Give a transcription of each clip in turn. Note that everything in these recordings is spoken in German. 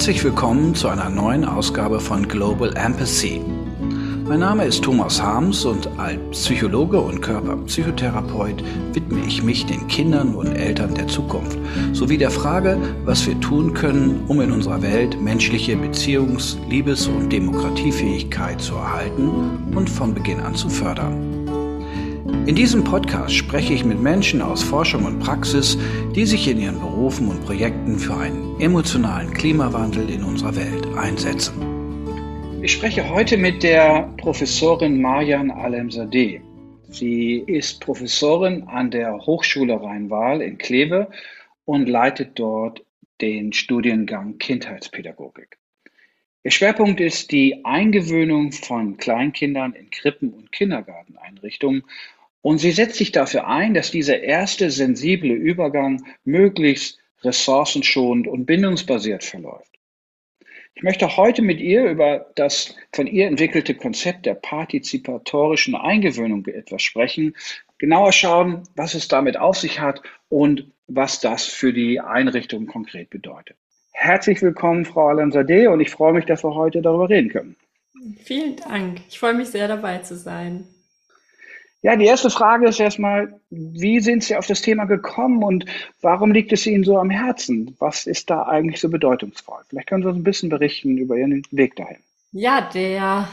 Herzlich willkommen zu einer neuen Ausgabe von Global Empathy. Mein Name ist Thomas Harms und als Psychologe und Körperpsychotherapeut widme ich mich den Kindern und Eltern der Zukunft sowie der Frage, was wir tun können, um in unserer Welt menschliche Beziehungs-, Liebes- und Demokratiefähigkeit zu erhalten und von Beginn an zu fördern. In diesem Podcast spreche ich mit Menschen aus Forschung und Praxis, die sich in ihren Berufen und Projekten für einen emotionalen Klimawandel in unserer Welt einsetzen. Ich spreche heute mit der Professorin Marjan Alemzadeh. Sie ist Professorin an der Hochschule Rhein-Waal in Kleve und leitet dort den Studiengang Kindheitspädagogik. Ihr Schwerpunkt ist die Eingewöhnung von Kleinkindern in Krippen- und Kindergarteneinrichtungen und sie setzt sich dafür ein, dass dieser erste sensible Übergang möglichst ressourcenschonend und bindungsbasiert verläuft. Ich möchte heute mit ihr über das von ihr entwickelte Konzept der partizipatorischen Eingewöhnung etwas sprechen, genauer schauen, was es damit auf sich hat und was das für die Einrichtung konkret bedeutet. Herzlich willkommen, Frau Alamzadeh, und ich freue mich, dass wir heute darüber reden können. Vielen Dank. Ich freue mich sehr, dabei zu sein. Ja, die erste Frage ist erstmal, wie sind Sie auf das Thema gekommen und warum liegt es Ihnen so am Herzen? Was ist da eigentlich so bedeutungsvoll? Vielleicht können Sie uns ein bisschen berichten über Ihren Weg dahin. Ja, der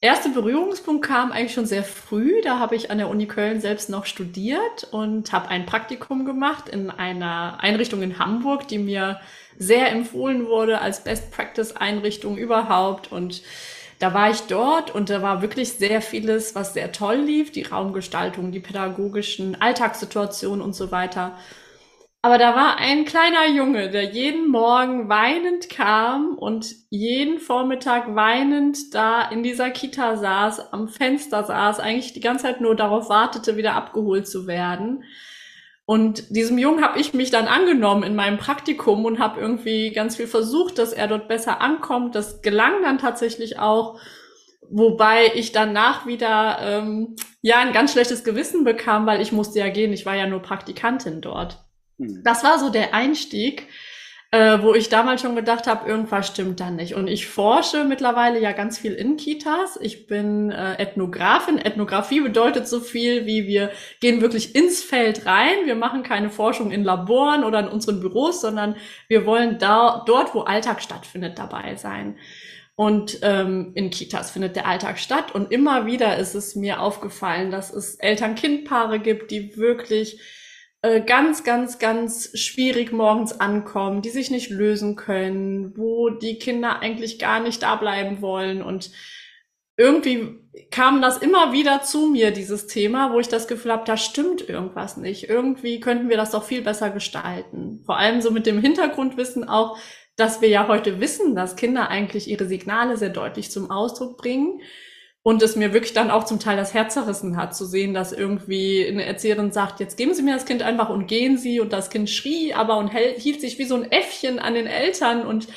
erste Berührungspunkt kam eigentlich schon sehr früh. Da habe ich an der Uni Köln selbst noch studiert und habe ein Praktikum gemacht in einer Einrichtung in Hamburg, die mir sehr empfohlen wurde als Best Practice Einrichtung überhaupt und da war ich dort und da war wirklich sehr vieles, was sehr toll lief, die Raumgestaltung, die pädagogischen Alltagssituationen und so weiter. Aber da war ein kleiner Junge, der jeden Morgen weinend kam und jeden Vormittag weinend da in dieser Kita saß, am Fenster saß, eigentlich die ganze Zeit nur darauf wartete, wieder abgeholt zu werden. Und diesem Jungen habe ich mich dann angenommen in meinem Praktikum und habe irgendwie ganz viel versucht, dass er dort besser ankommt. Das gelang dann tatsächlich auch, wobei ich danach wieder ähm, ja ein ganz schlechtes Gewissen bekam, weil ich musste ja gehen. Ich war ja nur Praktikantin dort. Mhm. Das war so der Einstieg äh, wo ich damals schon gedacht habe, irgendwas stimmt da nicht. Und ich forsche mittlerweile ja ganz viel in Kitas. Ich bin äh, Ethnografin. Ethnographie bedeutet so viel wie wir gehen wirklich ins Feld rein. Wir machen keine Forschung in Laboren oder in unseren Büros, sondern wir wollen da, dort, wo Alltag stattfindet, dabei sein. Und ähm, in Kitas findet der Alltag statt. Und immer wieder ist es mir aufgefallen, dass es Eltern-Kind-Paare gibt, die wirklich ganz, ganz, ganz schwierig morgens ankommen, die sich nicht lösen können, wo die Kinder eigentlich gar nicht da bleiben wollen. Und irgendwie kam das immer wieder zu mir, dieses Thema, wo ich das Gefühl habe, da stimmt irgendwas nicht. Irgendwie könnten wir das doch viel besser gestalten. Vor allem so mit dem Hintergrundwissen auch, dass wir ja heute wissen, dass Kinder eigentlich ihre Signale sehr deutlich zum Ausdruck bringen und es mir wirklich dann auch zum Teil das Herz zerrissen hat, zu sehen, dass irgendwie eine Erzieherin sagt, jetzt geben Sie mir das Kind einfach und gehen Sie. Und das Kind schrie aber und hielt sich wie so ein Äffchen an den Eltern. Und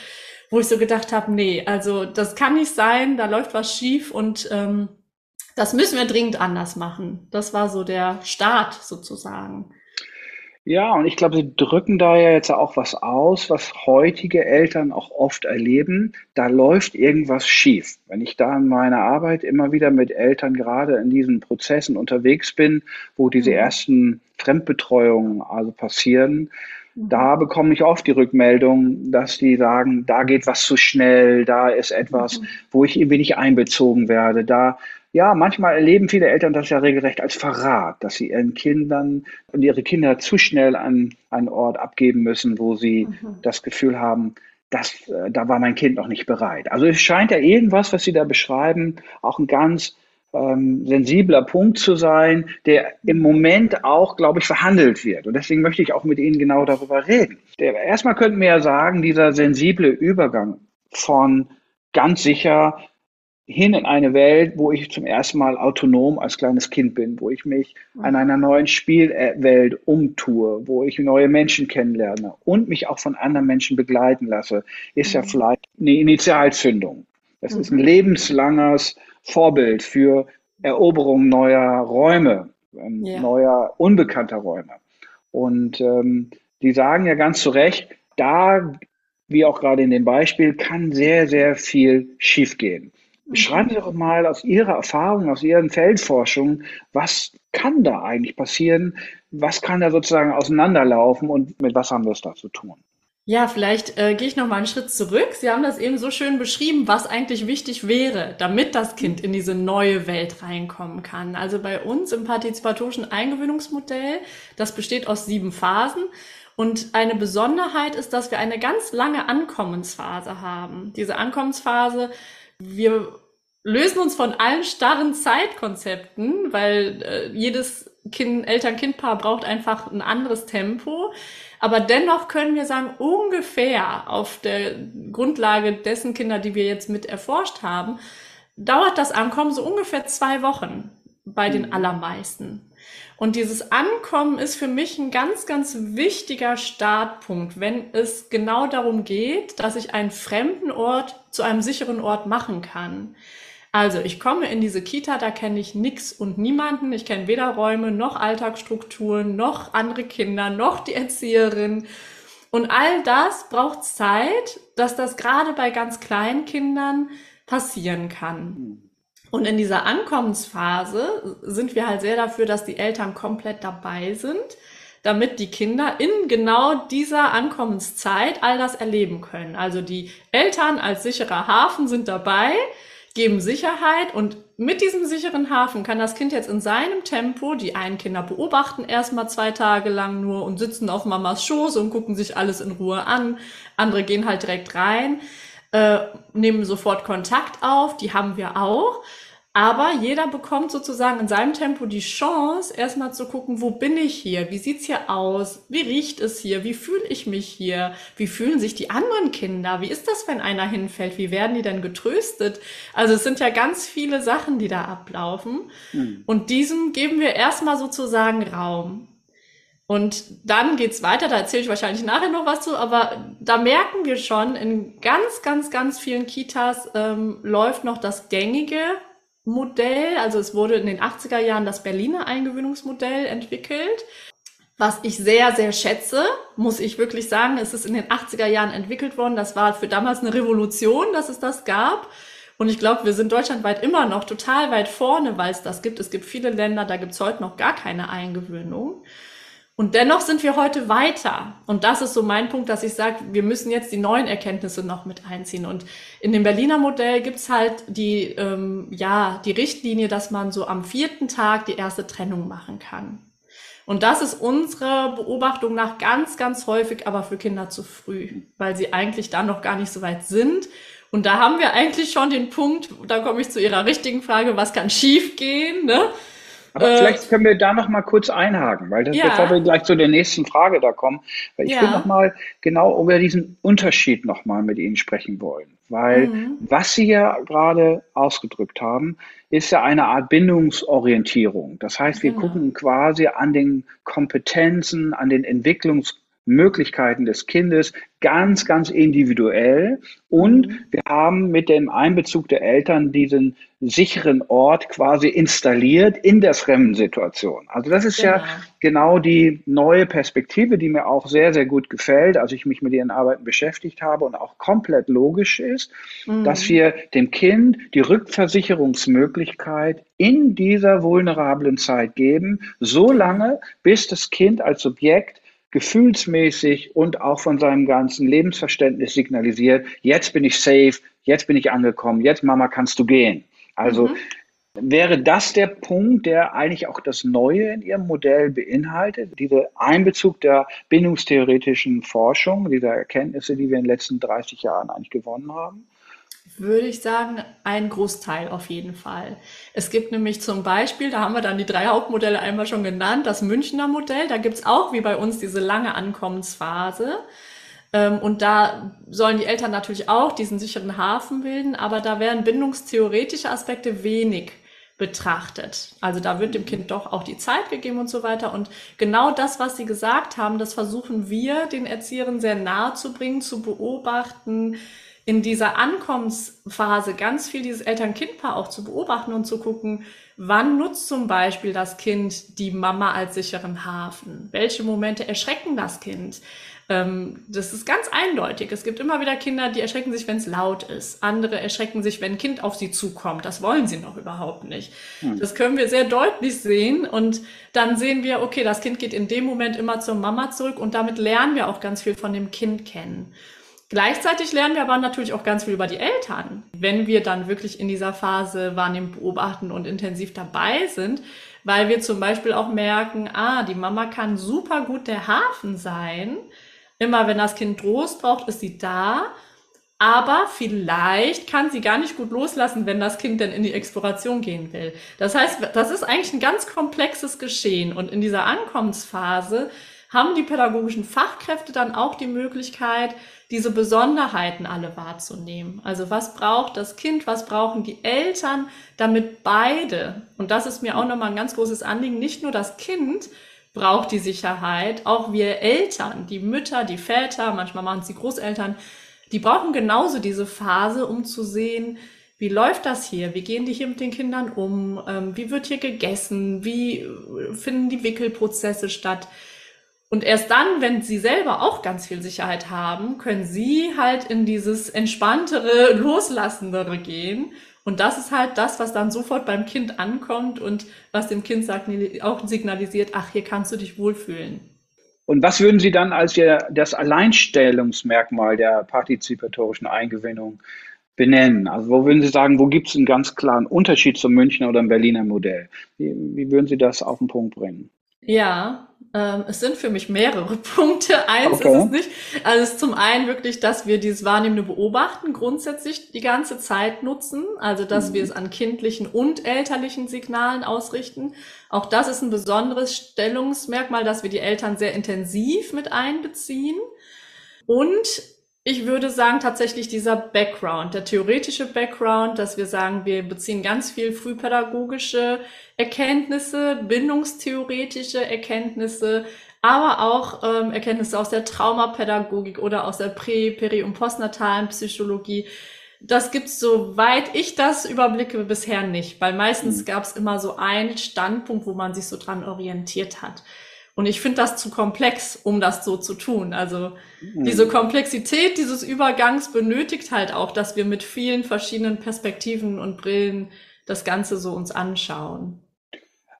wo ich so gedacht habe, nee, also das kann nicht sein, da läuft was schief und ähm, das müssen wir dringend anders machen. Das war so der Start sozusagen. Ja, und ich glaube, Sie drücken da ja jetzt auch was aus, was heutige Eltern auch oft erleben. Da läuft irgendwas schief. Wenn ich da in meiner Arbeit immer wieder mit Eltern gerade in diesen Prozessen unterwegs bin, wo diese mhm. ersten Fremdbetreuungen also passieren, mhm. da bekomme ich oft die Rückmeldung, dass die sagen, da geht was zu schnell, da ist etwas, mhm. wo ich irgendwie nicht einbezogen werde, da ja, manchmal erleben viele Eltern das ja regelrecht als Verrat, dass sie ihren Kindern und ihre Kinder zu schnell an einen Ort abgeben müssen, wo sie mhm. das Gefühl haben, dass, äh, da war mein Kind noch nicht bereit. Also es scheint ja irgendwas, was Sie da beschreiben, auch ein ganz ähm, sensibler Punkt zu sein, der im Moment auch, glaube ich, verhandelt wird. Und deswegen möchte ich auch mit Ihnen genau darüber reden. Der, erstmal könnten wir ja sagen, dieser sensible Übergang von ganz sicher hin in eine Welt, wo ich zum ersten Mal autonom als kleines Kind bin, wo ich mich an einer neuen Spielwelt umtue, wo ich neue Menschen kennenlerne und mich auch von anderen Menschen begleiten lasse, ist ja mhm. vielleicht eine Initialzündung. Das ist ein mhm. lebenslanges Vorbild für Eroberung neuer Räume, ähm, ja. neuer unbekannter Räume. Und ähm, die sagen ja ganz zu Recht, da wie auch gerade in dem Beispiel, kann sehr, sehr viel schiefgehen. Schreiben Sie doch mal aus Ihrer Erfahrung, aus Ihren Feldforschungen, was kann da eigentlich passieren? Was kann da sozusagen auseinanderlaufen und mit was haben wir es da zu tun? Ja, vielleicht äh, gehe ich noch mal einen Schritt zurück. Sie haben das eben so schön beschrieben, was eigentlich wichtig wäre, damit das Kind in diese neue Welt reinkommen kann. Also bei uns im partizipatorischen Eingewöhnungsmodell, das besteht aus sieben Phasen. Und eine Besonderheit ist, dass wir eine ganz lange Ankommensphase haben. Diese Ankommensphase, wir lösen uns von allen starren Zeitkonzepten, weil äh, jedes kind, Eltern-Kind-Paar braucht einfach ein anderes Tempo. Aber dennoch können wir sagen, ungefähr auf der Grundlage dessen Kinder, die wir jetzt mit erforscht haben, dauert das Ankommen so ungefähr zwei Wochen bei den mhm. allermeisten. Und dieses Ankommen ist für mich ein ganz, ganz wichtiger Startpunkt, wenn es genau darum geht, dass ich einen fremden Ort zu einem sicheren Ort machen kann. Also ich komme in diese Kita, da kenne ich nichts und niemanden. Ich kenne weder Räume noch Alltagsstrukturen, noch andere Kinder, noch die Erzieherin. Und all das braucht Zeit, dass das gerade bei ganz kleinen Kindern passieren kann. Und in dieser Ankommensphase sind wir halt sehr dafür, dass die Eltern komplett dabei sind, damit die Kinder in genau dieser Ankommenszeit all das erleben können. Also die Eltern als sicherer Hafen sind dabei, geben Sicherheit und mit diesem sicheren Hafen kann das Kind jetzt in seinem Tempo, die einen Kinder beobachten erstmal zwei Tage lang nur und sitzen auf Mamas Schoß und gucken sich alles in Ruhe an. Andere gehen halt direkt rein, äh, nehmen sofort Kontakt auf, die haben wir auch. Aber jeder bekommt sozusagen in seinem Tempo die Chance, erstmal zu gucken, wo bin ich hier? Wie sieht's hier aus? Wie riecht es hier? Wie fühle ich mich hier? Wie fühlen sich die anderen Kinder? Wie ist das, wenn einer hinfällt? Wie werden die denn getröstet? Also es sind ja ganz viele Sachen, die da ablaufen. Mhm. Und diesem geben wir erstmal sozusagen Raum. Und dann geht's weiter, da erzähle ich wahrscheinlich nachher noch was zu, aber da merken wir schon, in ganz, ganz, ganz vielen Kitas ähm, läuft noch das gängige Modell. Also es wurde in den 80er Jahren das Berliner Eingewöhnungsmodell entwickelt. Was ich sehr, sehr schätze, muss ich wirklich sagen, es ist in den 80er Jahren entwickelt worden. Das war für damals eine Revolution, dass es das gab. Und ich glaube, wir sind deutschlandweit immer noch total weit vorne, weil es das gibt. Es gibt viele Länder, da gibt es heute noch gar keine Eingewöhnung. Und dennoch sind wir heute weiter. Und das ist so mein Punkt, dass ich sage, wir müssen jetzt die neuen Erkenntnisse noch mit einziehen. Und in dem Berliner Modell gibt's halt die, ähm, ja, die Richtlinie, dass man so am vierten Tag die erste Trennung machen kann. Und das ist unsere Beobachtung nach ganz, ganz häufig, aber für Kinder zu früh, weil sie eigentlich dann noch gar nicht so weit sind. Und da haben wir eigentlich schon den Punkt, da komme ich zu Ihrer richtigen Frage, was kann schiefgehen? Ne? Aber äh, vielleicht können wir da noch mal kurz einhaken, weil das, ja. bevor wir gleich zu der nächsten Frage da kommen, weil ich ja. will noch mal genau über diesen Unterschied noch mal mit Ihnen sprechen wollen, weil mhm. was Sie ja gerade ausgedrückt haben, ist ja eine Art Bindungsorientierung. Das heißt, wir genau. gucken quasi an den Kompetenzen, an den Entwicklungs Möglichkeiten des Kindes ganz, ganz individuell. Und mhm. wir haben mit dem Einbezug der Eltern diesen sicheren Ort quasi installiert in der Fremdensituation. Also das ist genau. ja genau die neue Perspektive, die mir auch sehr, sehr gut gefällt, als ich mich mit ihren Arbeiten beschäftigt habe und auch komplett logisch ist, mhm. dass wir dem Kind die Rückversicherungsmöglichkeit in dieser vulnerablen Zeit geben, so lange, bis das Kind als Subjekt gefühlsmäßig und auch von seinem ganzen Lebensverständnis signalisiert, jetzt bin ich safe, jetzt bin ich angekommen, jetzt Mama kannst du gehen. Also mhm. wäre das der Punkt, der eigentlich auch das Neue in Ihrem Modell beinhaltet, dieser Einbezug der bindungstheoretischen Forschung, dieser Erkenntnisse, die wir in den letzten 30 Jahren eigentlich gewonnen haben? Würde ich sagen, ein Großteil auf jeden Fall. Es gibt nämlich zum Beispiel, da haben wir dann die drei Hauptmodelle einmal schon genannt, das Münchner Modell, da gibt's auch wie bei uns diese lange Ankommensphase. Ähm, und da sollen die Eltern natürlich auch diesen sicheren Hafen bilden, aber da werden bindungstheoretische Aspekte wenig betrachtet. Also da wird dem Kind doch auch die Zeit gegeben und so weiter. Und genau das, was Sie gesagt haben, das versuchen wir den Erziehern sehr nahe zu bringen, zu beobachten, in dieser Ankommensphase ganz viel dieses Eltern-Kind-Paar auch zu beobachten und zu gucken, Wann nutzt zum Beispiel das Kind die Mama als sicheren Hafen? Welche Momente erschrecken das Kind? Ähm, das ist ganz eindeutig. Es gibt immer wieder Kinder, die erschrecken sich, wenn es laut ist. Andere erschrecken sich, wenn ein Kind auf sie zukommt. Das wollen sie noch überhaupt nicht. Hm. Das können wir sehr deutlich sehen. Und dann sehen wir, okay, das Kind geht in dem Moment immer zur Mama zurück und damit lernen wir auch ganz viel von dem Kind kennen. Gleichzeitig lernen wir aber natürlich auch ganz viel über die Eltern. Wenn wir dann wirklich in dieser Phase wahrnehmen, beobachten und intensiv dabei sind, weil wir zum Beispiel auch merken, ah, die Mama kann super gut der Hafen sein, Immer wenn das Kind Trost braucht, ist sie da. Aber vielleicht kann sie gar nicht gut loslassen, wenn das Kind dann in die Exploration gehen will. Das heißt, das ist eigentlich ein ganz komplexes Geschehen. Und in dieser Ankommensphase haben die pädagogischen Fachkräfte dann auch die Möglichkeit, diese Besonderheiten alle wahrzunehmen. Also was braucht das Kind, was brauchen die Eltern, damit beide, und das ist mir auch nochmal ein ganz großes Anliegen, nicht nur das Kind, braucht die Sicherheit. Auch wir Eltern, die Mütter, die Väter, manchmal machen es die Großeltern, die brauchen genauso diese Phase, um zu sehen, wie läuft das hier? Wie gehen die hier mit den Kindern um? Ähm, wie wird hier gegessen? Wie äh, finden die Wickelprozesse statt? Und erst dann, wenn sie selber auch ganz viel Sicherheit haben, können sie halt in dieses entspanntere, loslassendere gehen und das ist halt das, was dann sofort beim Kind ankommt und was dem Kind sagt, auch signalisiert, ach, hier kannst du dich wohlfühlen. Und was würden Sie dann als das Alleinstellungsmerkmal der partizipatorischen Eingewinnung benennen? Also wo würden Sie sagen, wo gibt es einen ganz klaren Unterschied zum Münchner oder dem Berliner Modell? Wie, wie würden Sie das auf den Punkt bringen? Ja, ähm, es sind für mich mehrere Punkte. Eins okay. ist es nicht. Also es ist zum einen wirklich, dass wir dieses wahrnehmende Beobachten grundsätzlich die ganze Zeit nutzen. Also dass mhm. wir es an kindlichen und elterlichen Signalen ausrichten. Auch das ist ein besonderes Stellungsmerkmal, dass wir die Eltern sehr intensiv mit einbeziehen. Und ich würde sagen, tatsächlich dieser Background, der theoretische Background, dass wir sagen, wir beziehen ganz viel frühpädagogische Erkenntnisse, bindungstheoretische Erkenntnisse, aber auch ähm, Erkenntnisse aus der Traumapädagogik oder aus der Prä-, Peri- und postnatalen Psychologie. Das gibt's soweit ich das überblicke bisher nicht, weil meistens mhm. gab es immer so einen Standpunkt, wo man sich so dran orientiert hat. Und ich finde das zu komplex, um das so zu tun. Also mhm. diese Komplexität dieses Übergangs benötigt halt auch, dass wir mit vielen verschiedenen Perspektiven und Brillen das Ganze so uns anschauen.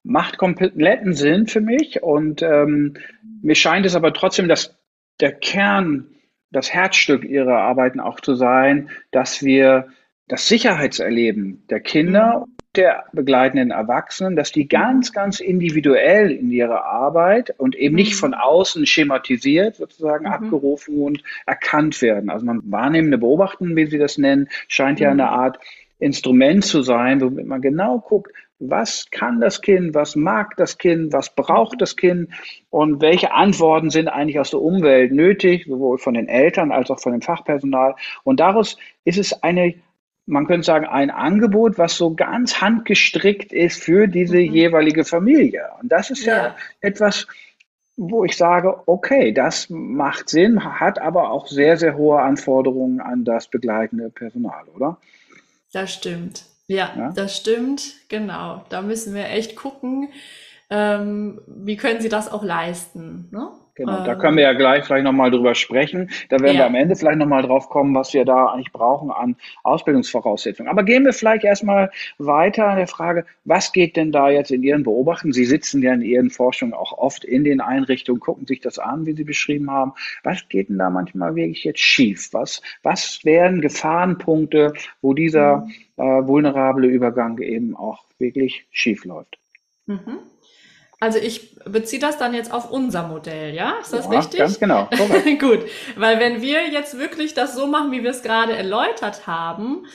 Macht kompletten Sinn für mich und ähm, mir scheint es aber trotzdem, dass der Kern, das Herzstück Ihrer Arbeiten auch zu sein, dass wir das Sicherheitserleben der Kinder mhm der begleitenden Erwachsenen, dass die ganz, ganz individuell in ihrer Arbeit und eben nicht mhm. von außen schematisiert sozusagen mhm. abgerufen und erkannt werden. Also man wahrnehmende Beobachten, wie Sie das nennen, scheint ja eine mhm. Art Instrument zu sein, womit man genau guckt, was kann das Kind, was mag das Kind, was braucht das Kind und welche Antworten sind eigentlich aus der Umwelt nötig, sowohl von den Eltern als auch von dem Fachpersonal. Und daraus ist es eine man könnte sagen, ein Angebot, was so ganz handgestrickt ist für diese mhm. jeweilige Familie. Und das ist ja, ja etwas, wo ich sage, okay, das macht Sinn, hat aber auch sehr, sehr hohe Anforderungen an das begleitende Personal, oder? Das stimmt. Ja, ja? das stimmt. Genau. Da müssen wir echt gucken, ähm, wie können sie das auch leisten. Ne? Genau, da können wir ja gleich vielleicht nochmal drüber sprechen. Da werden ja. wir am Ende vielleicht nochmal drauf kommen, was wir da eigentlich brauchen an Ausbildungsvoraussetzungen. Aber gehen wir vielleicht erstmal weiter an der Frage, was geht denn da jetzt in Ihren Beobachtungen? Sie sitzen ja in Ihren Forschungen auch oft in den Einrichtungen, gucken sich das an, wie Sie beschrieben haben. Was geht denn da manchmal wirklich jetzt schief? Was, was wären Gefahrenpunkte, wo dieser mhm. äh, vulnerable Übergang eben auch wirklich schief läuft? Mhm. Also ich beziehe das dann jetzt auf unser Modell, ja? Ist das ja, richtig? Ganz genau. Gut, weil wenn wir jetzt wirklich das so machen, wie wir es gerade erläutert haben,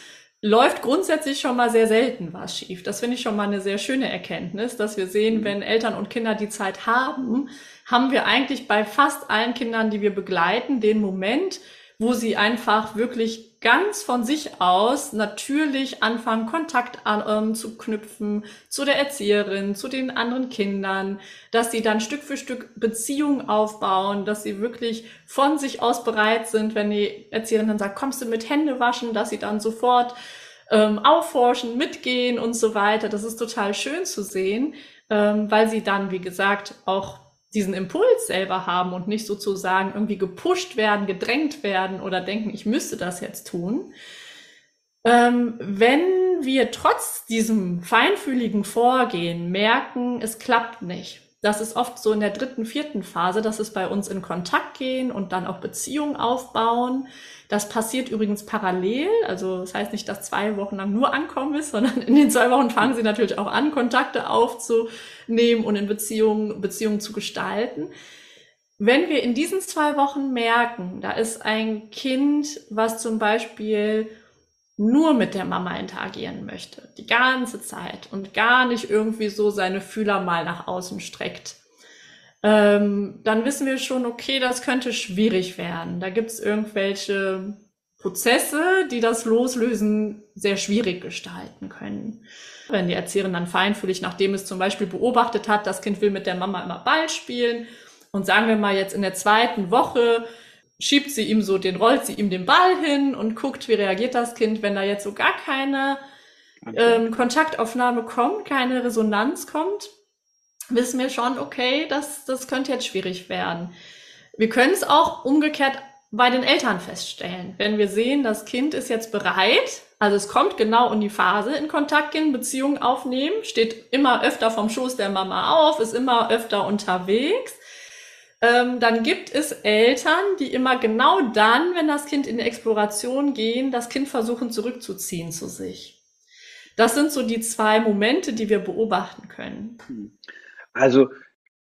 läuft grundsätzlich schon mal sehr selten was schief. Das finde ich schon mal eine sehr schöne Erkenntnis, dass wir sehen, mhm. wenn Eltern und Kinder die Zeit haben, haben wir eigentlich bei fast allen Kindern, die wir begleiten, den Moment, wo sie einfach wirklich ganz von sich aus natürlich anfangen, Kontakt an, ähm, zu knüpfen zu der Erzieherin, zu den anderen Kindern, dass sie dann Stück für Stück Beziehungen aufbauen, dass sie wirklich von sich aus bereit sind, wenn die Erzieherin dann sagt, kommst du mit Hände waschen, dass sie dann sofort ähm, aufforschen, mitgehen und so weiter. Das ist total schön zu sehen, ähm, weil sie dann, wie gesagt, auch diesen Impuls selber haben und nicht sozusagen irgendwie gepusht werden, gedrängt werden oder denken, ich müsste das jetzt tun. Ähm, wenn wir trotz diesem feinfühligen Vorgehen merken, es klappt nicht, das ist oft so in der dritten, vierten Phase, dass es bei uns in Kontakt gehen und dann auch Beziehungen aufbauen. Das passiert übrigens parallel. Also das heißt nicht, dass zwei Wochen lang nur Ankommen ist, sondern in den zwei Wochen fangen sie natürlich auch an, Kontakte aufzunehmen und in Beziehungen, Beziehungen zu gestalten. Wenn wir in diesen zwei Wochen merken, da ist ein Kind, was zum Beispiel nur mit der Mama interagieren möchte, die ganze Zeit und gar nicht irgendwie so seine Fühler mal nach außen streckt, ähm, dann wissen wir schon, okay, das könnte schwierig werden. Da gibt es irgendwelche Prozesse, die das Loslösen sehr schwierig gestalten können. Wenn die Erzieherin dann feinfühlig, nachdem es zum Beispiel beobachtet hat, das Kind will mit der Mama immer Ball spielen und sagen wir mal jetzt in der zweiten Woche schiebt sie ihm so den, rollt sie ihm den Ball hin und guckt, wie reagiert das Kind, wenn da jetzt so gar keine ähm, Kontaktaufnahme kommt, keine Resonanz kommt, wissen wir schon, okay, das, das könnte jetzt schwierig werden. Wir können es auch umgekehrt bei den Eltern feststellen. Wenn wir sehen, das Kind ist jetzt bereit, also es kommt genau in die Phase in Kontakt gehen, Beziehungen aufnehmen, steht immer öfter vom Schoß der Mama auf, ist immer öfter unterwegs, ähm, dann gibt es Eltern, die immer genau dann, wenn das Kind in die Exploration gehen, das Kind versuchen zurückzuziehen zu sich. Das sind so die zwei Momente, die wir beobachten können. Also,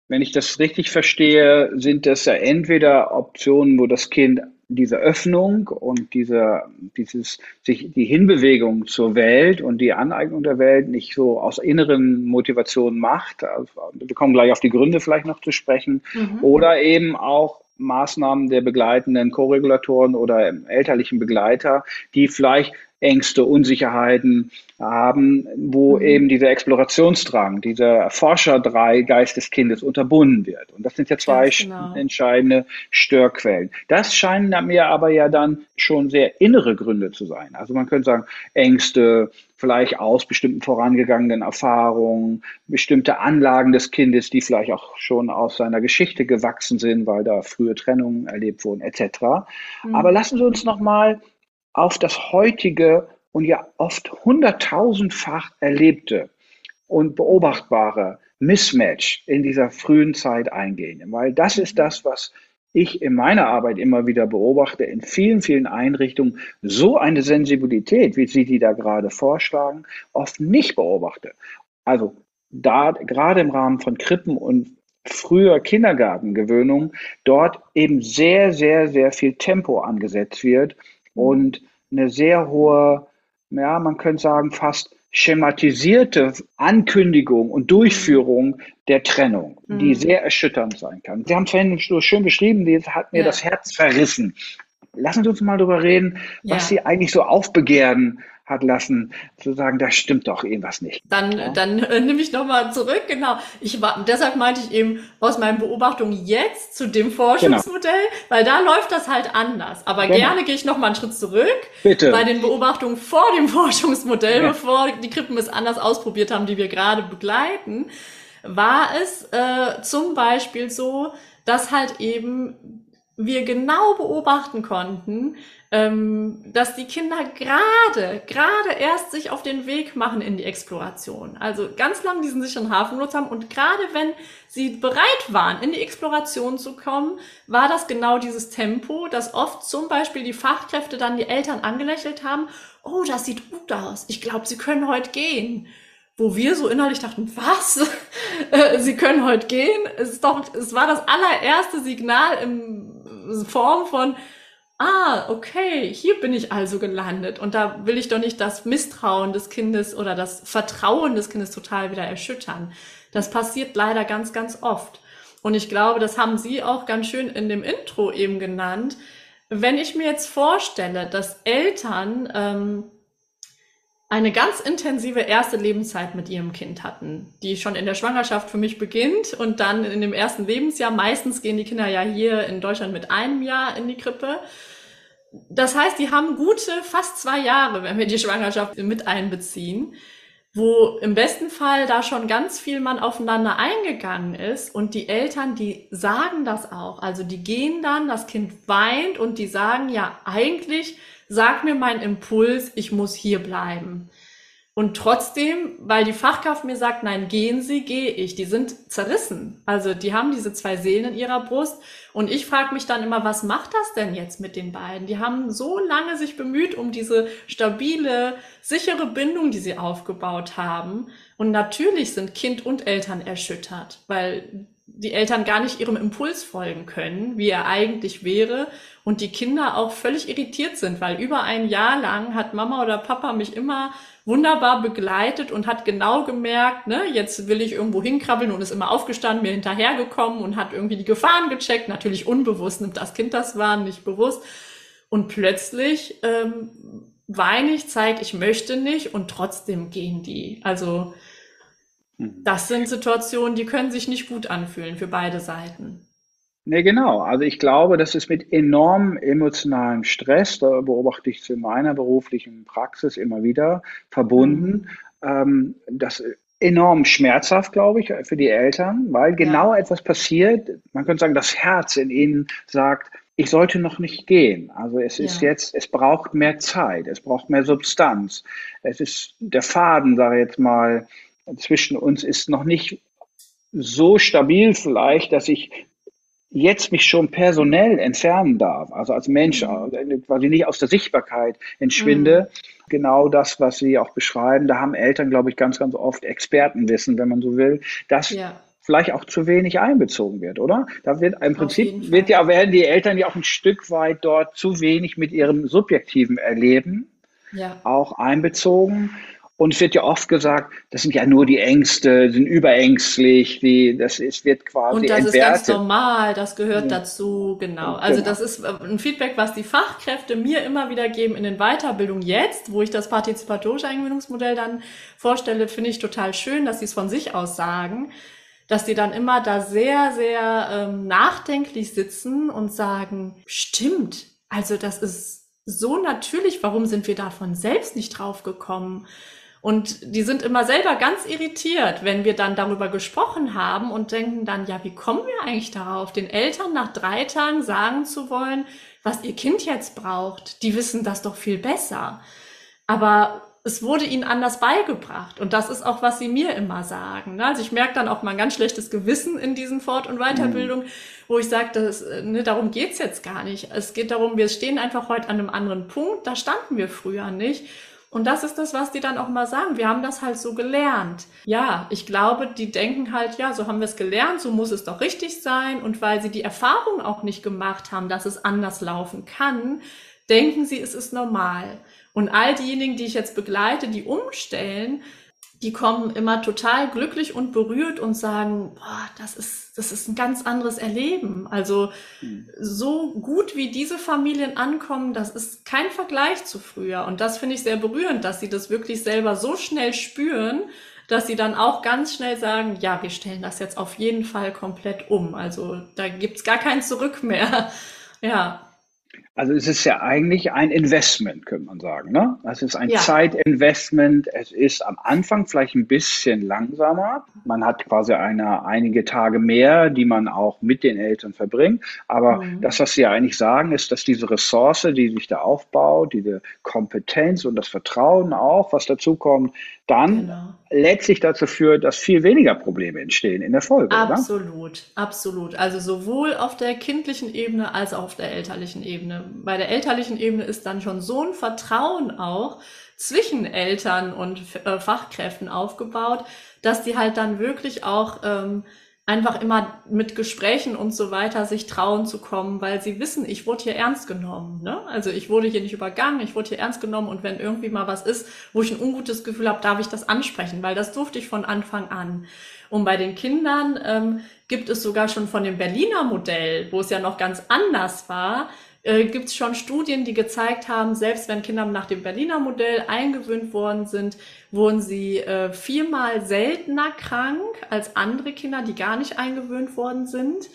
wenn ich das richtig verstehe, sind das ja entweder Optionen, wo das Kind diese Öffnung und diese, dieses, sich, die Hinbewegung zur Welt und die Aneignung der Welt nicht so aus inneren Motivationen macht. Also, wir kommen gleich auf die Gründe vielleicht noch zu sprechen. Mhm. Oder eben auch Maßnahmen der begleitenden Co-Regulatoren oder elterlichen Begleiter, die vielleicht Ängste, Unsicherheiten haben, wo mhm. eben dieser Explorationsdrang, dieser Forschergeist des Kindes unterbunden wird. Und das sind ja zwei genau. entscheidende Störquellen. Das scheinen mir aber ja dann schon sehr innere Gründe zu sein. Also man könnte sagen, Ängste, vielleicht aus bestimmten vorangegangenen Erfahrungen, bestimmte Anlagen des Kindes, die vielleicht auch schon aus seiner Geschichte gewachsen sind, weil da frühe Trennungen erlebt wurden, etc. Mhm. Aber lassen Sie uns noch mal auf das heutige und ja oft hunderttausendfach erlebte und beobachtbare Mismatch in dieser frühen Zeit eingehen. Weil das ist das, was ich in meiner Arbeit immer wieder beobachte, in vielen, vielen Einrichtungen so eine Sensibilität, wie Sie die da gerade vorschlagen, oft nicht beobachte. Also da gerade im Rahmen von Krippen und früher Kindergartengewöhnung dort eben sehr, sehr, sehr viel Tempo angesetzt wird und eine sehr hohe, ja, man könnte sagen, fast schematisierte Ankündigung und Durchführung der Trennung, mhm. die sehr erschütternd sein kann. Sie haben es vorhin so schön beschrieben, die hat mir ja. das Herz verrissen. Lassen Sie uns mal darüber reden, was ja. Sie eigentlich so aufbegehren hat lassen, zu sagen, da stimmt doch irgendwas nicht. Dann, ja. dann äh, nehme ich nochmal zurück, genau. Ich war, deshalb meinte ich eben aus meinen Beobachtungen jetzt zu dem Forschungsmodell, genau. weil da läuft das halt anders. Aber genau. gerne gehe ich nochmal einen Schritt zurück. Bitte. Bei den Beobachtungen vor dem Forschungsmodell, ja. bevor die Krippen es anders ausprobiert haben, die wir gerade begleiten, war es äh, zum Beispiel so, dass halt eben wir genau beobachten konnten, ähm, dass die Kinder gerade, gerade erst sich auf den Weg machen in die Exploration. Also ganz lang diesen sicheren Hafen genutzt haben und gerade wenn sie bereit waren, in die Exploration zu kommen, war das genau dieses Tempo, dass oft zum Beispiel die Fachkräfte dann die Eltern angelächelt haben, oh, das sieht gut aus, ich glaube, sie können heute gehen wo wir so innerlich dachten, was? Sie können heute gehen? Es ist doch, es war das allererste Signal in Form von, ah, okay, hier bin ich also gelandet. Und da will ich doch nicht das Misstrauen des Kindes oder das Vertrauen des Kindes total wieder erschüttern. Das passiert leider ganz, ganz oft. Und ich glaube, das haben Sie auch ganz schön in dem Intro eben genannt. Wenn ich mir jetzt vorstelle, dass Eltern ähm, eine ganz intensive erste Lebenszeit mit ihrem Kind hatten, die schon in der Schwangerschaft für mich beginnt und dann in dem ersten Lebensjahr, meistens gehen die Kinder ja hier in Deutschland mit einem Jahr in die Krippe, das heißt, die haben gute fast zwei Jahre, wenn wir die Schwangerschaft mit einbeziehen, wo im besten Fall da schon ganz viel man aufeinander eingegangen ist und die Eltern, die sagen das auch. Also die gehen dann, das Kind weint und die sagen, ja, eigentlich sag mir mein Impuls, ich muss hier bleiben. Und trotzdem, weil die Fachkraft mir sagt, nein, gehen Sie, gehe ich. Die sind zerrissen. Also die haben diese zwei Seelen in ihrer Brust. Und ich frage mich dann immer, was macht das denn jetzt mit den beiden? Die haben so lange sich bemüht um diese stabile, sichere Bindung, die sie aufgebaut haben. Und natürlich sind Kind und Eltern erschüttert, weil die Eltern gar nicht ihrem Impuls folgen können, wie er eigentlich wäre. Und die Kinder auch völlig irritiert sind, weil über ein Jahr lang hat Mama oder Papa mich immer wunderbar begleitet und hat genau gemerkt, ne, jetzt will ich irgendwo hinkrabbeln und ist immer aufgestanden, mir hinterhergekommen und hat irgendwie die Gefahren gecheckt. Natürlich unbewusst nimmt das Kind das wahr, nicht bewusst. Und plötzlich ähm, weine ich, zeige, ich möchte nicht und trotzdem gehen die. Also hm. das sind Situationen, die können sich nicht gut anfühlen für beide Seiten. Nee, genau. Also ich glaube, das ist mit enormem emotionalem Stress, da beobachte ich es in meiner beruflichen Praxis immer wieder, verbunden. Mhm. Ähm, das enorm schmerzhaft, glaube ich, für die Eltern, weil genau ja. etwas passiert, man könnte sagen, das Herz in ihnen sagt, ich sollte noch nicht gehen. Also es ja. ist jetzt, es braucht mehr Zeit, es braucht mehr Substanz. Es ist der Faden, sage ich jetzt mal, zwischen uns ist noch nicht so stabil vielleicht, dass ich jetzt mich schon personell entfernen darf, also als Mensch, mhm. äh, quasi nicht aus der Sichtbarkeit entschwinde, mhm. genau das, was Sie auch beschreiben, da haben Eltern, glaube ich, ganz, ganz oft Expertenwissen, wenn man so will, dass ja. vielleicht auch zu wenig einbezogen wird, oder? Da wird im Prinzip wird ja, werden die Eltern ja auch ein Stück weit dort zu wenig mit ihrem subjektiven Erleben ja. auch einbezogen. Und es wird ja oft gesagt, das sind ja nur die Ängste, sind überängstlich, die, das ist, wird quasi Und das entwertet. ist ganz normal, das gehört ja. dazu, genau. Also genau. das ist äh, ein Feedback, was die Fachkräfte mir immer wieder geben in den Weiterbildungen jetzt, wo ich das partizipatorische Eingewöhnungsmodell dann vorstelle, finde ich total schön, dass sie es von sich aus sagen, dass die dann immer da sehr, sehr ähm, nachdenklich sitzen und sagen, stimmt, also das ist so natürlich, warum sind wir davon selbst nicht drauf gekommen? Und die sind immer selber ganz irritiert, wenn wir dann darüber gesprochen haben und denken dann, ja, wie kommen wir eigentlich darauf, den Eltern nach drei Tagen sagen zu wollen, was ihr Kind jetzt braucht? Die wissen das doch viel besser. Aber es wurde ihnen anders beigebracht. Und das ist auch, was sie mir immer sagen. Ne? Also ich merke dann auch mal ein ganz schlechtes Gewissen in diesen Fort- und Weiterbildungen, wo ich sage, ne, darum geht's jetzt gar nicht. Es geht darum, wir stehen einfach heute an einem anderen Punkt. Da standen wir früher nicht. Und das ist das, was die dann auch mal sagen. Wir haben das halt so gelernt. Ja, ich glaube, die denken halt, ja, so haben wir es gelernt, so muss es doch richtig sein. Und weil sie die Erfahrung auch nicht gemacht haben, dass es anders laufen kann, denken sie, es ist normal. Und all diejenigen, die ich jetzt begleite, die umstellen, die kommen immer total glücklich und berührt und sagen, boah, das ist, das ist ein ganz anderes Erleben. Also mhm. so gut wie diese Familien ankommen, das ist kein Vergleich zu früher. Und das finde ich sehr berührend, dass sie das wirklich selber so schnell spüren, dass sie dann auch ganz schnell sagen, ja, wir stellen das jetzt auf jeden Fall komplett um. Also da gibt's gar kein Zurück mehr. Ja. Also es ist ja eigentlich ein Investment, könnte man sagen. Ne? Es ist ein ja. Zeitinvestment. Es ist am Anfang vielleicht ein bisschen langsamer. Man hat quasi eine, einige Tage mehr, die man auch mit den Eltern verbringt. Aber mhm. das, was Sie eigentlich sagen, ist, dass diese Ressource, die sich da aufbaut, diese Kompetenz und das Vertrauen auch, was dazu kommt, dann genau. letztlich dazu führt, dass viel weniger Probleme entstehen in der Folge. Absolut, oder? absolut. Also sowohl auf der kindlichen Ebene als auch auf der elterlichen Ebene. Bei der elterlichen Ebene ist dann schon so ein Vertrauen auch zwischen Eltern und äh, Fachkräften aufgebaut, dass die halt dann wirklich auch ähm, einfach immer mit Gesprächen und so weiter sich trauen zu kommen, weil sie wissen, ich wurde hier ernst genommen. Ne? Also ich wurde hier nicht übergangen, ich wurde hier ernst genommen und wenn irgendwie mal was ist, wo ich ein ungutes Gefühl habe, darf ich das ansprechen, weil das durfte ich von Anfang an. Und bei den Kindern ähm, gibt es sogar schon von dem Berliner Modell, wo es ja noch ganz anders war, äh, gibt es schon Studien, die gezeigt haben, selbst wenn Kinder nach dem Berliner Modell eingewöhnt worden sind, wurden sie äh, viermal seltener krank als andere Kinder, die gar nicht eingewöhnt worden sind.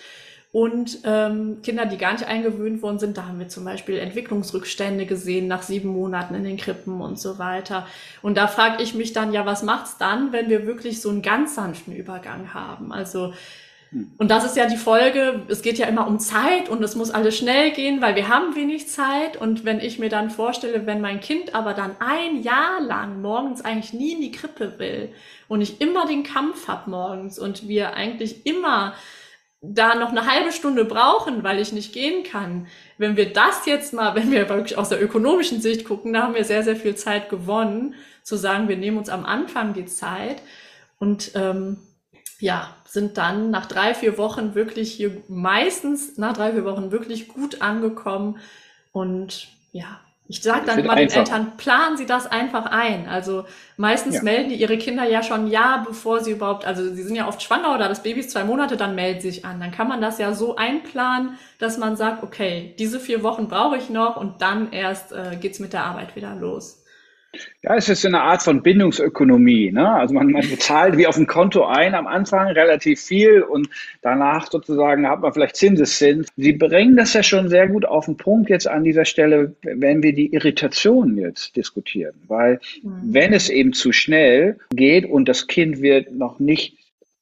Und ähm, Kinder, die gar nicht eingewöhnt worden sind, da haben wir zum Beispiel Entwicklungsrückstände gesehen nach sieben Monaten in den Krippen und so weiter. Und da frage ich mich dann, ja, was macht's dann, wenn wir wirklich so einen ganz sanften Übergang haben? Also. Und das ist ja die Folge, es geht ja immer um Zeit und es muss alles schnell gehen, weil wir haben wenig Zeit. Und wenn ich mir dann vorstelle, wenn mein Kind aber dann ein Jahr lang morgens eigentlich nie in die Krippe will und ich immer den Kampf hab morgens und wir eigentlich immer da noch eine halbe Stunde brauchen, weil ich nicht gehen kann. Wenn wir das jetzt mal, wenn wir wirklich aus der ökonomischen Sicht gucken, da haben wir sehr, sehr viel Zeit gewonnen, zu sagen, wir nehmen uns am Anfang die Zeit und ähm, ja, sind dann nach drei, vier Wochen wirklich hier meistens nach drei, vier Wochen wirklich gut angekommen und ja, ich sage dann immer den Eltern, planen Sie das einfach ein. Also meistens ja. melden die ihre Kinder ja schon ja, bevor sie überhaupt, also sie sind ja oft schwanger oder das Baby ist zwei Monate, dann melden sie sich an. Dann kann man das ja so einplanen, dass man sagt, okay, diese vier Wochen brauche ich noch und dann erst äh, geht's mit der Arbeit wieder los. Ja, es ist eine Art von Bindungsökonomie. Ne? Also man, man bezahlt wie auf dem Konto ein am Anfang relativ viel und danach sozusagen hat man vielleicht Zinseszins. Sie bringen das ja schon sehr gut auf den Punkt jetzt an dieser Stelle, wenn wir die Irritation jetzt diskutieren. Weil mhm. wenn es eben zu schnell geht und das Kind wird noch nicht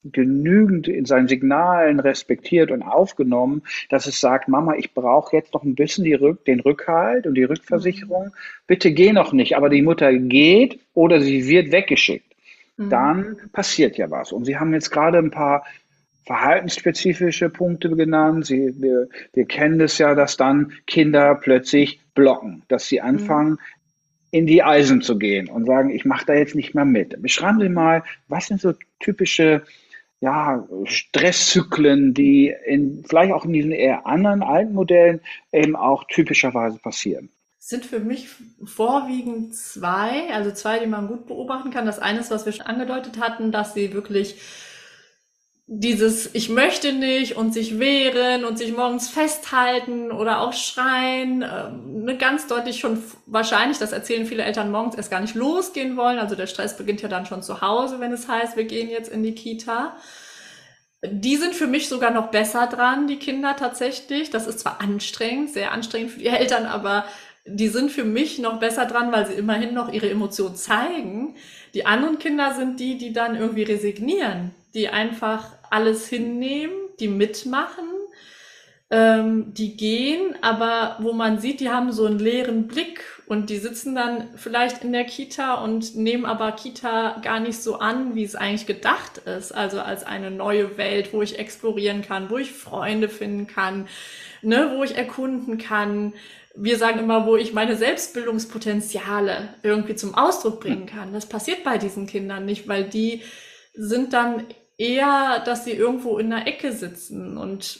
genügend in seinen Signalen respektiert und aufgenommen, dass es sagt, Mama, ich brauche jetzt noch ein bisschen Rück den Rückhalt und die Rückversicherung. Bitte geh noch nicht. Aber die Mutter geht oder sie wird weggeschickt. Mhm. Dann passiert ja was. Und Sie haben jetzt gerade ein paar verhaltensspezifische Punkte genannt. Sie, wir, wir kennen das ja, dass dann Kinder plötzlich blocken, dass sie anfangen, mhm. in die Eisen zu gehen und sagen, ich mache da jetzt nicht mehr mit. Beschreiben Sie mal, was sind so typische ja, Stresszyklen, die in, vielleicht auch in diesen eher anderen alten Modellen eben auch typischerweise passieren? Sind für mich vorwiegend zwei, also zwei, die man gut beobachten kann. Das eine ist, was wir schon angedeutet hatten, dass sie wirklich dieses Ich möchte nicht und sich wehren und sich morgens festhalten oder auch schreien, äh, ne, ganz deutlich schon wahrscheinlich, das erzählen viele Eltern morgens erst gar nicht losgehen wollen. Also der Stress beginnt ja dann schon zu Hause, wenn es heißt, wir gehen jetzt in die Kita. Die sind für mich sogar noch besser dran, die Kinder tatsächlich. Das ist zwar anstrengend, sehr anstrengend für die Eltern, aber die sind für mich noch besser dran, weil sie immerhin noch ihre Emotionen zeigen. Die anderen Kinder sind die, die dann irgendwie resignieren die einfach alles hinnehmen, die mitmachen, ähm, die gehen, aber wo man sieht, die haben so einen leeren Blick und die sitzen dann vielleicht in der Kita und nehmen aber Kita gar nicht so an, wie es eigentlich gedacht ist. Also als eine neue Welt, wo ich explorieren kann, wo ich Freunde finden kann, ne, wo ich erkunden kann. Wir sagen immer, wo ich meine Selbstbildungspotenziale irgendwie zum Ausdruck bringen kann. Das passiert bei diesen Kindern nicht, weil die sind dann eher, dass sie irgendwo in der Ecke sitzen und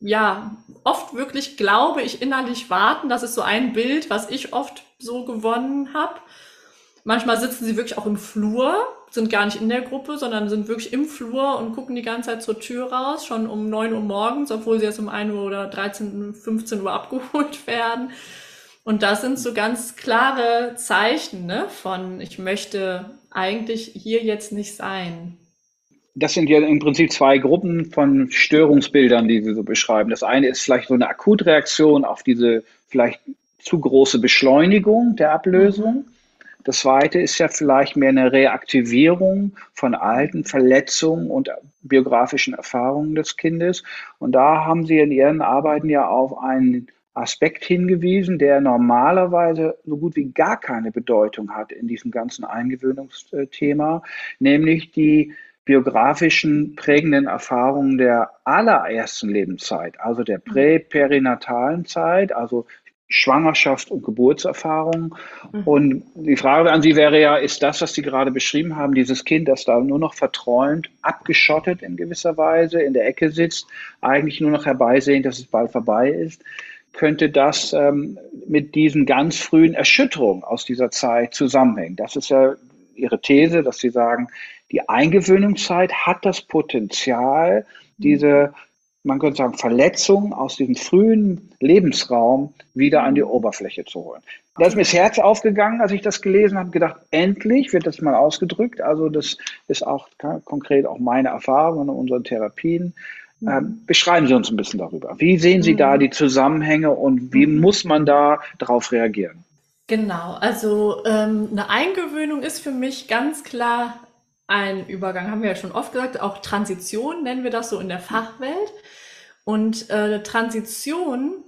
ja, oft wirklich glaube ich innerlich warten. Das ist so ein Bild, was ich oft so gewonnen habe. Manchmal sitzen sie wirklich auch im Flur, sind gar nicht in der Gruppe, sondern sind wirklich im Flur und gucken die ganze Zeit zur Tür raus, schon um neun Uhr morgens, obwohl sie jetzt um ein Uhr oder 13, 15 Uhr abgeholt werden. Und das sind so ganz klare Zeichen ne, von, ich möchte eigentlich hier jetzt nicht sein das sind ja im Prinzip zwei Gruppen von Störungsbildern, die Sie so beschreiben. Das eine ist vielleicht so eine Akutreaktion auf diese vielleicht zu große Beschleunigung der Ablösung. Das zweite ist ja vielleicht mehr eine Reaktivierung von alten Verletzungen und biografischen Erfahrungen des Kindes. Und da haben Sie in Ihren Arbeiten ja auf einen Aspekt hingewiesen, der normalerweise so gut wie gar keine Bedeutung hat in diesem ganzen Eingewöhnungsthema, nämlich die biografischen prägenden Erfahrungen der allerersten Lebenszeit, also der mhm. präperinatalen Zeit, also Schwangerschaft und Geburtserfahrung. Mhm. Und die Frage an Sie wäre ja, ist das, was Sie gerade beschrieben haben, dieses Kind, das da nur noch verträumt, abgeschottet in gewisser Weise, in der Ecke sitzt, eigentlich nur noch herbeisehen, dass es bald vorbei ist, könnte das ähm, mit diesen ganz frühen Erschütterungen aus dieser Zeit zusammenhängen? Das ist ja Ihre These, dass Sie sagen, die Eingewöhnungszeit hat das Potenzial, diese, man könnte sagen, Verletzungen aus diesem frühen Lebensraum wieder an die Oberfläche zu holen. Da ist mir das Herz aufgegangen, als ich das gelesen habe, gedacht, endlich wird das mal ausgedrückt. Also das ist auch konkret auch meine Erfahrung in unseren Therapien. Ähm, beschreiben Sie uns ein bisschen darüber. Wie sehen Sie mhm. da die Zusammenhänge und wie mhm. muss man da darauf reagieren? Genau, also ähm, eine Eingewöhnung ist für mich ganz klar ein Übergang, haben wir ja schon oft gesagt, auch Transition nennen wir das so in der Fachwelt. Und äh, Transition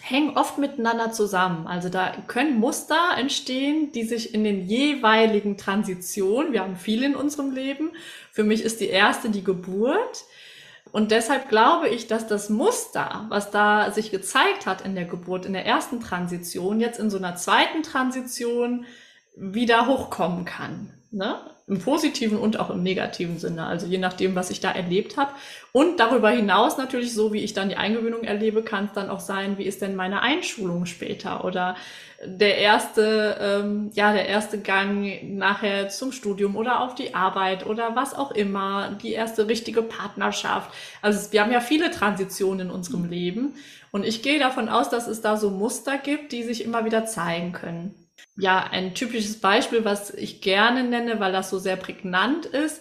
hängen oft miteinander zusammen. Also da können Muster entstehen, die sich in den jeweiligen Transitionen, wir haben viele in unserem Leben, für mich ist die erste die Geburt. Und deshalb glaube ich, dass das Muster, was da sich gezeigt hat in der Geburt, in der ersten Transition, jetzt in so einer zweiten Transition wieder hochkommen kann. Ne? Im positiven und auch im negativen Sinne, also je nachdem, was ich da erlebt habe. Und darüber hinaus natürlich, so wie ich dann die Eingewöhnung erlebe, kann es dann auch sein, wie ist denn meine Einschulung später oder der erste, ähm, ja, der erste Gang nachher zum Studium oder auf die Arbeit oder was auch immer, die erste richtige Partnerschaft. Also wir haben ja viele Transitionen in unserem Leben und ich gehe davon aus, dass es da so Muster gibt, die sich immer wieder zeigen können ja, ein typisches Beispiel, was ich gerne nenne, weil das so sehr prägnant ist.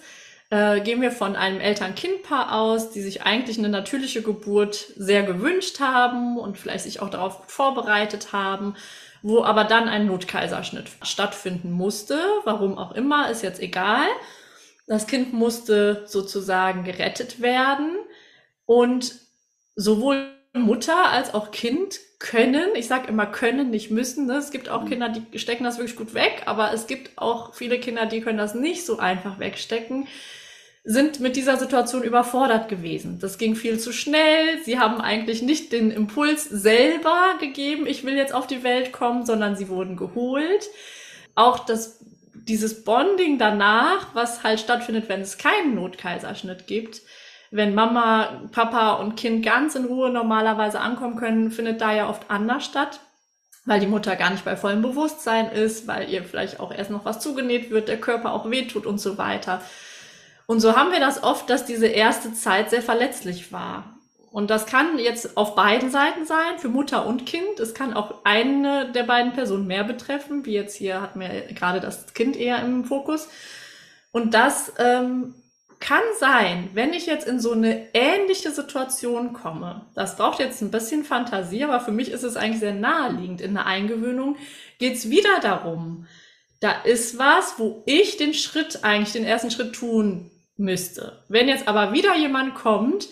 Äh, gehen wir von einem Eltern-Kind-Paar aus, die sich eigentlich eine natürliche Geburt sehr gewünscht haben und vielleicht sich auch darauf vorbereitet haben, wo aber dann ein Notkaiserschnitt stattfinden musste. Warum auch immer, ist jetzt egal. Das Kind musste sozusagen gerettet werden und sowohl Mutter als auch Kind können, ich sage immer können, nicht müssen. Ne? Es gibt auch mhm. Kinder, die stecken das wirklich gut weg, aber es gibt auch viele Kinder, die können das nicht so einfach wegstecken, sind mit dieser Situation überfordert gewesen. Das ging viel zu schnell. Sie haben eigentlich nicht den Impuls selber gegeben, ich will jetzt auf die Welt kommen, sondern sie wurden geholt. Auch das, dieses Bonding danach, was halt stattfindet, wenn es keinen Notkaiserschnitt gibt, wenn Mama, Papa und Kind ganz in Ruhe normalerweise ankommen können, findet da ja oft anders statt, weil die Mutter gar nicht bei vollem Bewusstsein ist, weil ihr vielleicht auch erst noch was zugenäht wird, der Körper auch wehtut und so weiter. Und so haben wir das oft, dass diese erste Zeit sehr verletzlich war. Und das kann jetzt auf beiden Seiten sein, für Mutter und Kind. Es kann auch eine der beiden Personen mehr betreffen, wie jetzt hier hatten wir gerade das Kind eher im Fokus. Und das ähm, kann sein, wenn ich jetzt in so eine ähnliche Situation komme, das braucht jetzt ein bisschen Fantasie, aber für mich ist es eigentlich sehr naheliegend. In der Eingewöhnung geht es wieder darum, da ist was, wo ich den Schritt, eigentlich den ersten Schritt tun müsste. Wenn jetzt aber wieder jemand kommt,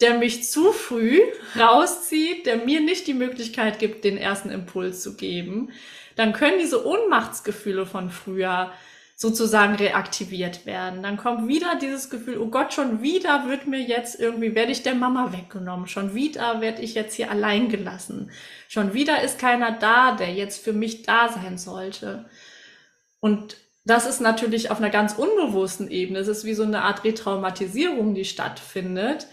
der mich zu früh rauszieht, der mir nicht die Möglichkeit gibt, den ersten Impuls zu geben, dann können diese Ohnmachtsgefühle von früher sozusagen reaktiviert werden. Dann kommt wieder dieses Gefühl, oh Gott, schon wieder wird mir jetzt irgendwie, werde ich der Mama weggenommen, schon wieder werde ich jetzt hier allein gelassen, schon wieder ist keiner da, der jetzt für mich da sein sollte. Und das ist natürlich auf einer ganz unbewussten Ebene. Es ist wie so eine Art Retraumatisierung, die stattfindet,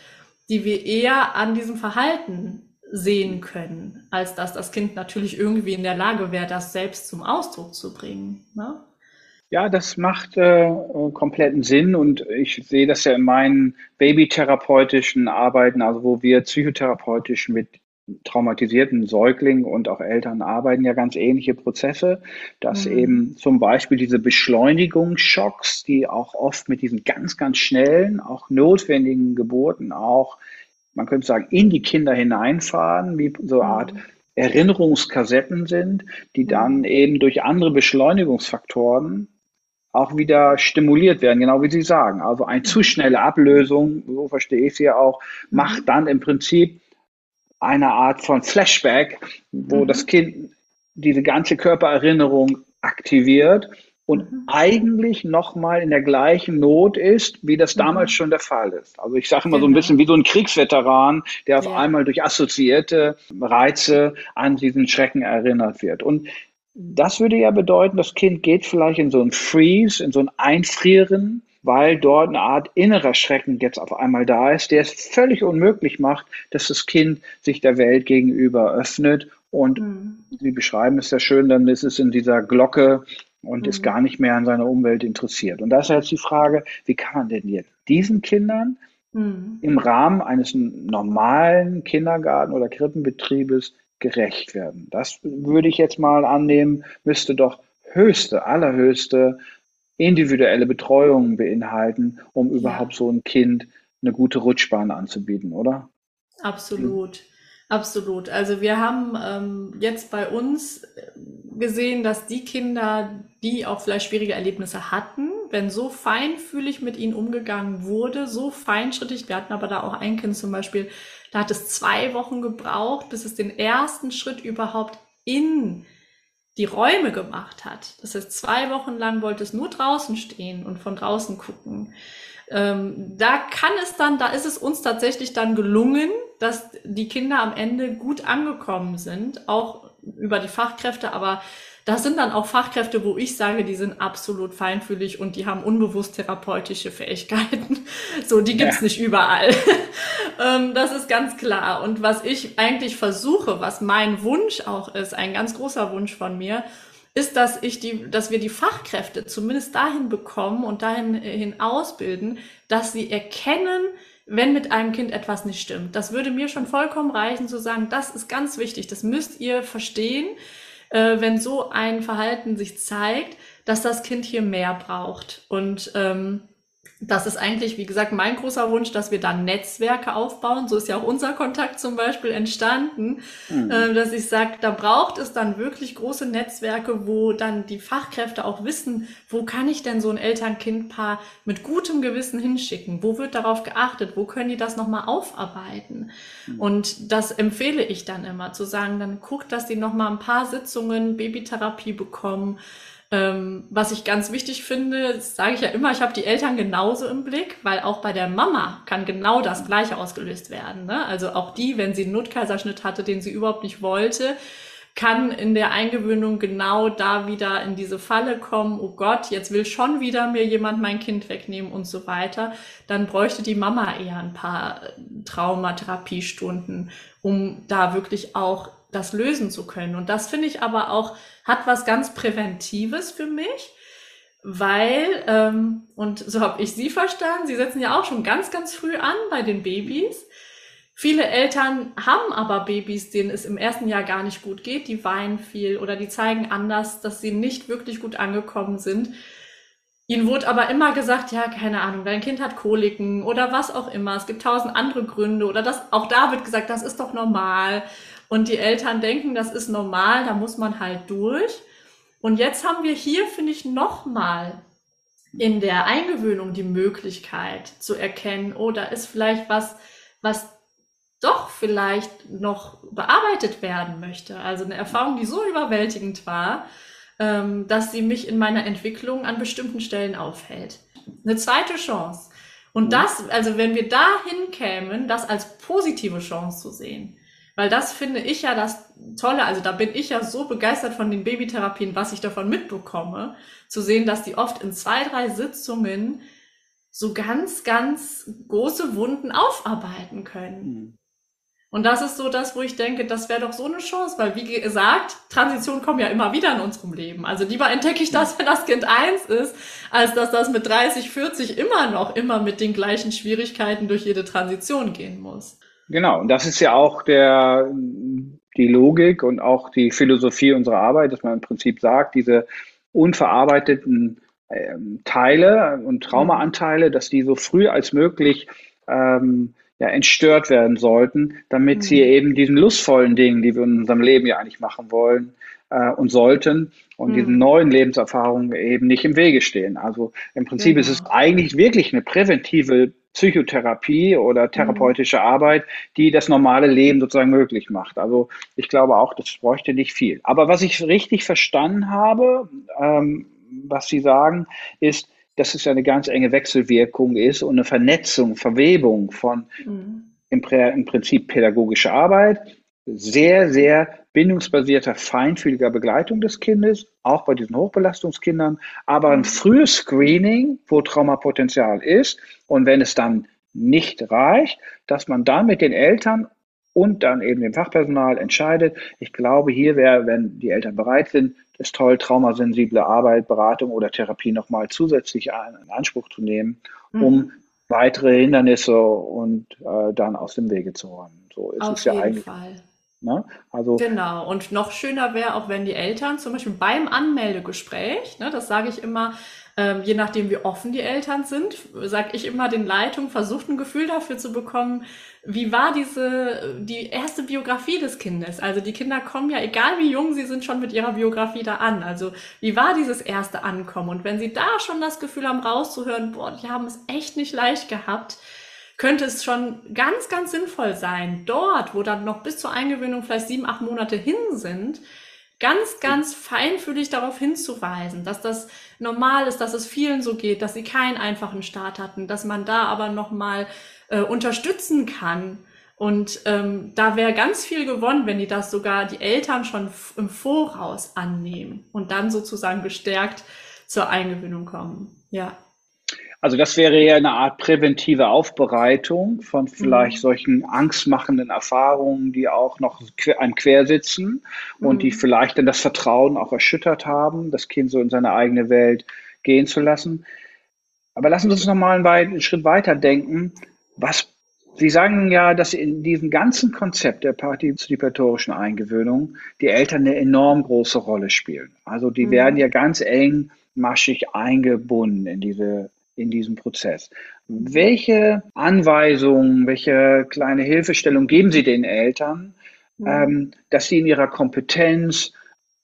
die wir eher an diesem Verhalten sehen können, als dass das Kind natürlich irgendwie in der Lage wäre, das selbst zum Ausdruck zu bringen. Ne? Ja, das macht äh, kompletten Sinn und ich sehe das ja in meinen babytherapeutischen Arbeiten, also wo wir psychotherapeutisch mit traumatisierten Säuglingen und auch Eltern arbeiten ja ganz ähnliche Prozesse, dass mhm. eben zum Beispiel diese Beschleunigungsschocks, die auch oft mit diesen ganz, ganz schnellen, auch notwendigen Geburten auch, man könnte sagen, in die Kinder hineinfahren, wie so eine Art mhm. Erinnerungskassetten sind, die dann mhm. eben durch andere Beschleunigungsfaktoren auch wieder stimuliert werden, genau wie Sie sagen. Also eine zu schnelle Ablösung, so verstehe ich es ja auch, macht mhm. dann im Prinzip eine Art von Flashback, wo mhm. das Kind diese ganze Körpererinnerung aktiviert und mhm. eigentlich nochmal in der gleichen Not ist, wie das damals mhm. schon der Fall ist. Also ich sage immer genau. so ein genau. bisschen wie so ein Kriegsveteran, der auf ja. einmal durch assoziierte Reize an diesen Schrecken erinnert wird. Und das würde ja bedeuten, das Kind geht vielleicht in so ein Freeze, in so ein Einfrieren, weil dort eine Art innerer Schrecken jetzt auf einmal da ist, der es völlig unmöglich macht, dass das Kind sich der Welt gegenüber öffnet. Und mhm. Sie beschreiben es ja schön, dann ist es in dieser Glocke und mhm. ist gar nicht mehr an seiner Umwelt interessiert. Und da ist jetzt die Frage, wie kann man denn jetzt diesen Kindern mhm. im Rahmen eines normalen Kindergarten- oder Krippenbetriebes gerecht werden. Das würde ich jetzt mal annehmen, müsste doch höchste, allerhöchste individuelle Betreuung beinhalten, um überhaupt so ein Kind eine gute Rutschbahn anzubieten, oder? Absolut. Absolut. Also wir haben ähm, jetzt bei uns gesehen, dass die Kinder, die auch vielleicht schwierige Erlebnisse hatten, wenn so feinfühlig mit ihnen umgegangen wurde, so feinschrittig, wir hatten aber da auch ein Kind zum Beispiel, da hat es zwei Wochen gebraucht, bis es den ersten Schritt überhaupt in die Räume gemacht hat. Das heißt, zwei Wochen lang wollte es nur draußen stehen und von draußen gucken. Ähm, da kann es dann, da ist es uns tatsächlich dann gelungen, dass die Kinder am Ende gut angekommen sind, auch über die Fachkräfte, aber das sind dann auch Fachkräfte, wo ich sage, die sind absolut feinfühlig und die haben unbewusst therapeutische Fähigkeiten. So, die gibt's ja. nicht überall. Ähm, das ist ganz klar. Und was ich eigentlich versuche, was mein Wunsch auch ist, ein ganz großer Wunsch von mir, ist, dass ich die, dass wir die Fachkräfte zumindest dahin bekommen und dahin hin ausbilden, dass sie erkennen, wenn mit einem Kind etwas nicht stimmt. Das würde mir schon vollkommen reichen zu sagen, das ist ganz wichtig, das müsst ihr verstehen, äh, wenn so ein Verhalten sich zeigt, dass das Kind hier mehr braucht. Und ähm, das ist eigentlich, wie gesagt, mein großer Wunsch, dass wir dann Netzwerke aufbauen. So ist ja auch unser Kontakt zum Beispiel entstanden, mhm. äh, dass ich sage, da braucht es dann wirklich große Netzwerke, wo dann die Fachkräfte auch wissen, wo kann ich denn so ein Eltern-Kind-Paar mit gutem Gewissen hinschicken? Wo wird darauf geachtet? Wo können die das nochmal aufarbeiten? Mhm. Und das empfehle ich dann immer, zu sagen, dann guckt, dass die nochmal ein paar Sitzungen Babytherapie bekommen ähm, was ich ganz wichtig finde, sage ich ja immer, ich habe die Eltern genauso im Blick, weil auch bei der Mama kann genau das Gleiche ausgelöst werden. Ne? Also auch die, wenn sie einen Notkaiserschnitt hatte, den sie überhaupt nicht wollte, kann in der Eingewöhnung genau da wieder in diese Falle kommen, oh Gott, jetzt will schon wieder mir jemand mein Kind wegnehmen und so weiter, dann bräuchte die Mama eher ein paar Traumatherapiestunden, um da wirklich auch das lösen zu können. Und das finde ich aber auch, hat was ganz Präventives für mich, weil, ähm, und so habe ich Sie verstanden, Sie setzen ja auch schon ganz, ganz früh an bei den Babys. Viele Eltern haben aber Babys, denen es im ersten Jahr gar nicht gut geht, die weinen viel oder die zeigen anders, dass sie nicht wirklich gut angekommen sind. Ihnen wurde aber immer gesagt, ja, keine Ahnung, dein Kind hat Koliken oder was auch immer. Es gibt tausend andere Gründe oder das, auch da wird gesagt, das ist doch normal. Und die Eltern denken, das ist normal, da muss man halt durch. Und jetzt haben wir hier, finde ich, nochmal in der Eingewöhnung die Möglichkeit zu erkennen, oh, da ist vielleicht was, was doch vielleicht noch bearbeitet werden möchte. Also eine Erfahrung, die so überwältigend war, ähm, dass sie mich in meiner Entwicklung an bestimmten Stellen aufhält. Eine zweite Chance. Und mhm. das, also wenn wir dahin kämen, das als positive Chance zu sehen, weil das finde ich ja das Tolle. Also da bin ich ja so begeistert von den Babytherapien, was ich davon mitbekomme, zu sehen, dass die oft in zwei, drei Sitzungen so ganz, ganz große Wunden aufarbeiten können. Mhm. Und das ist so das, wo ich denke, das wäre doch so eine Chance, weil wie gesagt, Transitionen kommen ja immer wieder in unserem Leben. Also lieber entdecke ich das, wenn das Kind eins ist, als dass das mit 30, 40 immer noch immer mit den gleichen Schwierigkeiten durch jede Transition gehen muss. Genau, und das ist ja auch der, die Logik und auch die Philosophie unserer Arbeit, dass man im Prinzip sagt, diese unverarbeiteten ähm, Teile und Traumaanteile, dass die so früh als möglich ähm, ja, entstört werden sollten, damit mhm. sie eben diesen lustvollen Dingen, die wir in unserem Leben ja eigentlich machen wollen äh, und sollten, und mhm. diesen neuen Lebenserfahrungen eben nicht im Wege stehen. Also im Prinzip genau. ist es eigentlich wirklich eine präventive Psychotherapie oder mhm. therapeutische mhm. Arbeit, die das normale Leben sozusagen möglich macht. Also ich glaube auch, das bräuchte nicht viel. Aber was ich richtig verstanden habe, ähm, was Sie sagen, ist, dass es eine ganz enge Wechselwirkung ist und eine Vernetzung, Verwebung von mhm. im, im Prinzip pädagogischer Arbeit, sehr, sehr bindungsbasierter, feinfühliger Begleitung des Kindes, auch bei diesen Hochbelastungskindern, aber ein frühes Screening, wo Traumapotenzial ist. Und wenn es dann nicht reicht, dass man dann mit den Eltern und dann eben dem Fachpersonal entscheidet. Ich glaube, hier wäre, wenn die Eltern bereit sind, ist toll, traumasensible Arbeit, Beratung oder Therapie nochmal zusätzlich in Anspruch zu nehmen, um mhm. weitere Hindernisse und äh, dann aus dem Wege zu räumen. So ist Auf es ja eigentlich. Fall. Ne? Also genau. Und noch schöner wäre auch, wenn die Eltern zum Beispiel beim Anmeldegespräch, ne, das sage ich immer, ähm, je nachdem, wie offen die Eltern sind, sage ich immer den Leitungen, versucht ein Gefühl dafür zu bekommen, wie war diese, die erste Biografie des Kindes? Also die Kinder kommen ja, egal wie jung sie sind, schon mit ihrer Biografie da an. Also wie war dieses erste Ankommen? Und wenn sie da schon das Gefühl haben, rauszuhören, boah, die haben es echt nicht leicht gehabt, könnte es schon ganz, ganz sinnvoll sein, dort, wo dann noch bis zur Eingewöhnung vielleicht sieben, acht Monate hin sind, ganz, ganz feinfühlig darauf hinzuweisen, dass das normal ist, dass es vielen so geht, dass sie keinen einfachen Start hatten, dass man da aber nochmal äh, unterstützen kann. Und ähm, da wäre ganz viel gewonnen, wenn die das sogar die Eltern schon im Voraus annehmen und dann sozusagen gestärkt zur Eingewöhnung kommen. Ja. Also das wäre ja eine Art präventive Aufbereitung von vielleicht mhm. solchen angstmachenden Erfahrungen, die auch noch einem quersitzen und mhm. die vielleicht dann das Vertrauen auch erschüttert haben, das Kind so in seine eigene Welt gehen zu lassen. Aber lassen Sie uns noch mal einen Schritt weiter denken. Was Sie sagen ja, dass in diesem ganzen Konzept der partizipatorischen Eingewöhnung die Eltern eine enorm große Rolle spielen. Also die mhm. werden ja ganz engmaschig eingebunden in diese in diesem Prozess. Welche Anweisungen, welche kleine Hilfestellung geben Sie den Eltern, mhm. ähm, dass sie in ihrer Kompetenz,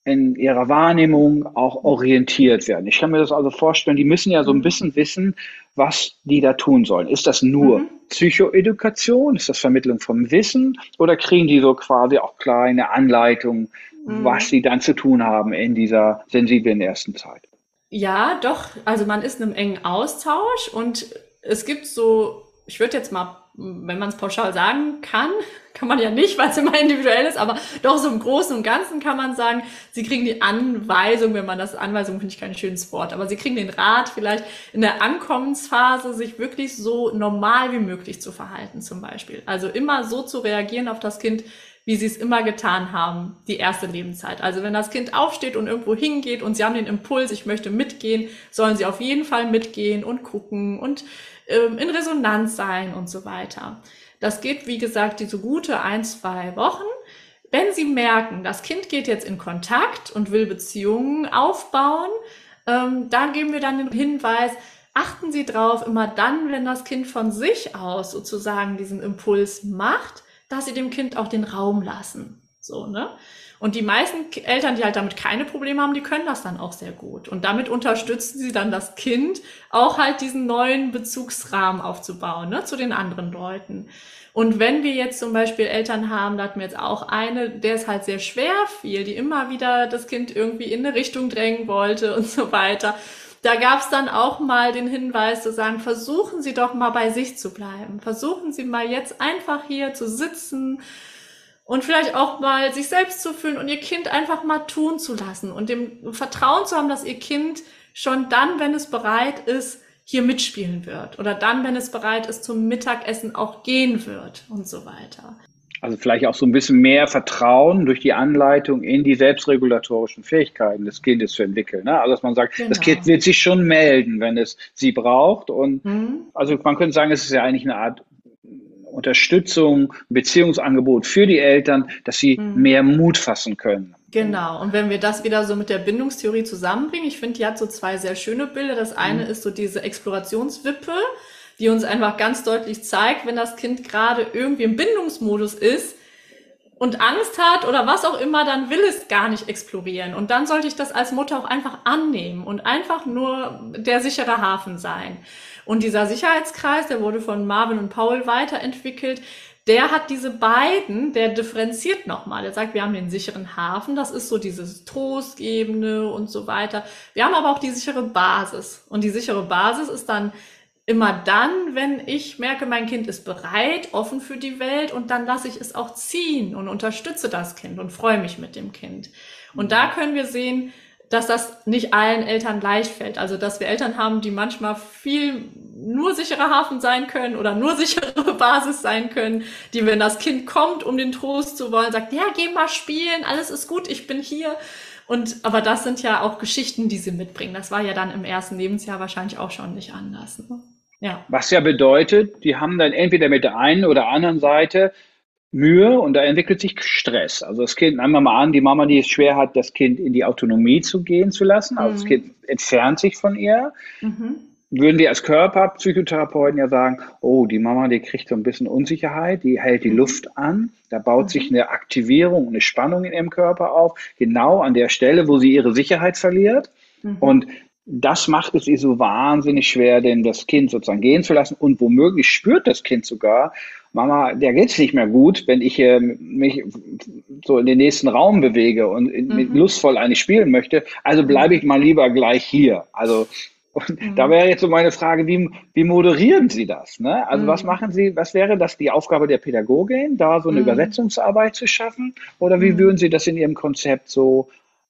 in ihrer Wahrnehmung auch orientiert werden? Ich kann mir das also vorstellen, die müssen ja so ein mhm. bisschen wissen, was die da tun sollen. Ist das nur mhm. Psychoedukation? Ist das Vermittlung vom Wissen? Oder kriegen die so quasi auch kleine Anleitungen, mhm. was sie dann zu tun haben in dieser sensiblen ersten Zeit? Ja, doch. Also man ist in einem engen Austausch und es gibt so, ich würde jetzt mal, wenn man es pauschal sagen kann, kann man ja nicht, weil es immer individuell ist, aber doch so im Großen und Ganzen kann man sagen, sie kriegen die Anweisung, wenn man das Anweisung finde ich kein schönes Wort, aber sie kriegen den Rat vielleicht in der Ankommensphase, sich wirklich so normal wie möglich zu verhalten zum Beispiel. Also immer so zu reagieren auf das Kind, wie sie es immer getan haben, die erste Lebenszeit. Also wenn das Kind aufsteht und irgendwo hingeht und sie haben den Impuls, ich möchte mitgehen, sollen sie auf jeden Fall mitgehen und gucken und ähm, in Resonanz sein und so weiter. Das geht, wie gesagt, diese gute ein, zwei Wochen. Wenn Sie merken, das Kind geht jetzt in Kontakt und will Beziehungen aufbauen, ähm, da geben wir dann den Hinweis, achten Sie drauf, immer dann, wenn das Kind von sich aus sozusagen diesen Impuls macht, dass sie dem Kind auch den Raum lassen. So, ne? Und die meisten Eltern, die halt damit keine Probleme haben, die können das dann auch sehr gut. Und damit unterstützen sie dann das Kind, auch halt diesen neuen Bezugsrahmen aufzubauen, ne, zu den anderen Leuten. Und wenn wir jetzt zum Beispiel Eltern haben, da hatten wir jetzt auch eine, der es halt sehr schwer fiel, die immer wieder das Kind irgendwie in eine Richtung drängen wollte und so weiter da gab es dann auch mal den Hinweis zu sagen, versuchen Sie doch mal bei sich zu bleiben. Versuchen Sie mal jetzt einfach hier zu sitzen und vielleicht auch mal sich selbst zu fühlen und Ihr Kind einfach mal tun zu lassen und dem Vertrauen zu haben, dass Ihr Kind schon dann, wenn es bereit ist, hier mitspielen wird oder dann, wenn es bereit ist, zum Mittagessen auch gehen wird und so weiter. Also vielleicht auch so ein bisschen mehr Vertrauen durch die Anleitung in die selbstregulatorischen Fähigkeiten des Kindes zu entwickeln. Ne? Also dass man sagt, genau. das Kind wird sich schon melden, wenn es sie braucht. Und mhm. also man könnte sagen, es ist ja eigentlich eine Art Unterstützung, Beziehungsangebot für die Eltern, dass sie mhm. mehr Mut fassen können. Genau. Und wenn wir das wieder so mit der Bindungstheorie zusammenbringen, ich finde, die hat so zwei sehr schöne Bilder. Das eine mhm. ist so diese Explorationswippe die uns einfach ganz deutlich zeigt, wenn das Kind gerade irgendwie im Bindungsmodus ist und Angst hat oder was auch immer, dann will es gar nicht explorieren. Und dann sollte ich das als Mutter auch einfach annehmen und einfach nur der sichere Hafen sein. Und dieser Sicherheitskreis, der wurde von Marvin und Paul weiterentwickelt, der hat diese beiden, der differenziert nochmal. Der sagt, wir haben den sicheren Hafen, das ist so dieses Trostgebende und so weiter. Wir haben aber auch die sichere Basis. Und die sichere Basis ist dann immer dann, wenn ich merke, mein Kind ist bereit, offen für die Welt und dann lasse ich es auch ziehen und unterstütze das Kind und freue mich mit dem Kind. Und da können wir sehen, dass das nicht allen Eltern leicht fällt. Also, dass wir Eltern haben, die manchmal viel nur sicherer Hafen sein können oder nur sichere Basis sein können, die, wenn das Kind kommt, um den Trost zu wollen, sagt, ja, geh mal spielen, alles ist gut, ich bin hier. Und, aber das sind ja auch Geschichten, die sie mitbringen. Das war ja dann im ersten Lebensjahr wahrscheinlich auch schon nicht anders. Ne? Ja. Was ja bedeutet, die haben dann entweder mit der einen oder anderen Seite Mühe und da entwickelt sich Stress. Also das Kind, nehmen wir mal an, die Mama, die es schwer hat, das Kind in die Autonomie zu gehen zu lassen. Also mhm. das Kind entfernt sich von ihr. Mhm. Würden wir als Körperpsychotherapeuten ja sagen, oh, die Mama, die kriegt so ein bisschen Unsicherheit, die hält die mhm. Luft an, da baut mhm. sich eine Aktivierung, eine Spannung in ihrem Körper auf, genau an der Stelle, wo sie ihre Sicherheit verliert. Mhm. Und das macht es ihr so wahnsinnig schwer, denn das Kind sozusagen gehen zu lassen und womöglich spürt das Kind sogar, Mama, der geht's nicht mehr gut, wenn ich äh, mich so in den nächsten Raum bewege und mhm. lustvoll eigentlich spielen möchte. Also bleibe ich mal lieber gleich hier. Also mhm. da wäre jetzt so meine Frage, wie, wie moderieren Sie das? Ne? Also mhm. was machen Sie, was wäre das die Aufgabe der Pädagogin, da so eine mhm. Übersetzungsarbeit zu schaffen? Oder wie mhm. würden Sie das in Ihrem Konzept so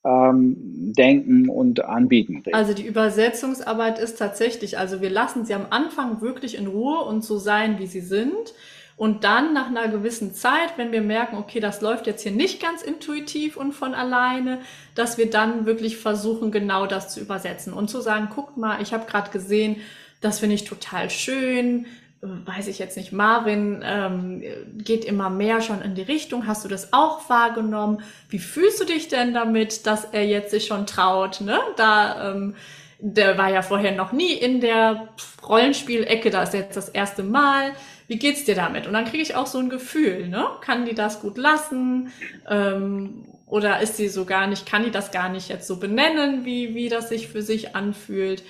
ähm, denken und anbieten. Also die Übersetzungsarbeit ist tatsächlich, also wir lassen sie am Anfang wirklich in Ruhe und so sein, wie sie sind. Und dann nach einer gewissen Zeit, wenn wir merken, okay, das läuft jetzt hier nicht ganz intuitiv und von alleine, dass wir dann wirklich versuchen, genau das zu übersetzen und zu sagen, guckt mal, ich habe gerade gesehen, das finde ich total schön, weiß ich jetzt nicht, Marvin ähm, geht immer mehr schon in die Richtung. Hast du das auch wahrgenommen? Wie fühlst du dich denn damit, dass er jetzt sich schon traut? Ne? Da, ähm, der war ja vorher noch nie in der Rollenspielecke, da ist jetzt das erste Mal wie geht's dir damit? Und dann kriege ich auch so ein Gefühl, ne? Kann die das gut lassen? Ähm, oder ist sie so gar nicht, kann die das gar nicht jetzt so benennen, wie, wie das sich für sich anfühlt?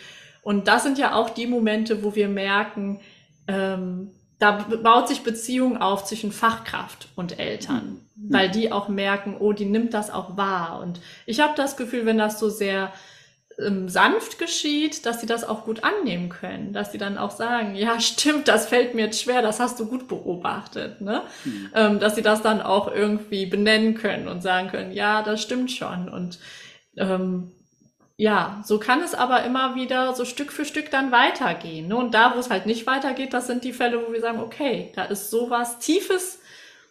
Und das sind ja auch die Momente, wo wir merken, ähm, da baut sich Beziehung auf zwischen Fachkraft und Eltern, mhm. weil die auch merken, oh, die nimmt das auch wahr. Und ich habe das Gefühl, wenn das so sehr ähm, sanft geschieht, dass sie das auch gut annehmen können, dass sie dann auch sagen, ja, stimmt, das fällt mir jetzt schwer, das hast du gut beobachtet, ne? Mhm. Ähm, dass sie das dann auch irgendwie benennen können und sagen können, ja, das stimmt schon und ähm, ja, so kann es aber immer wieder so Stück für Stück dann weitergehen. Ne? Und da, wo es halt nicht weitergeht, das sind die Fälle, wo wir sagen, okay, da ist sowas Tiefes,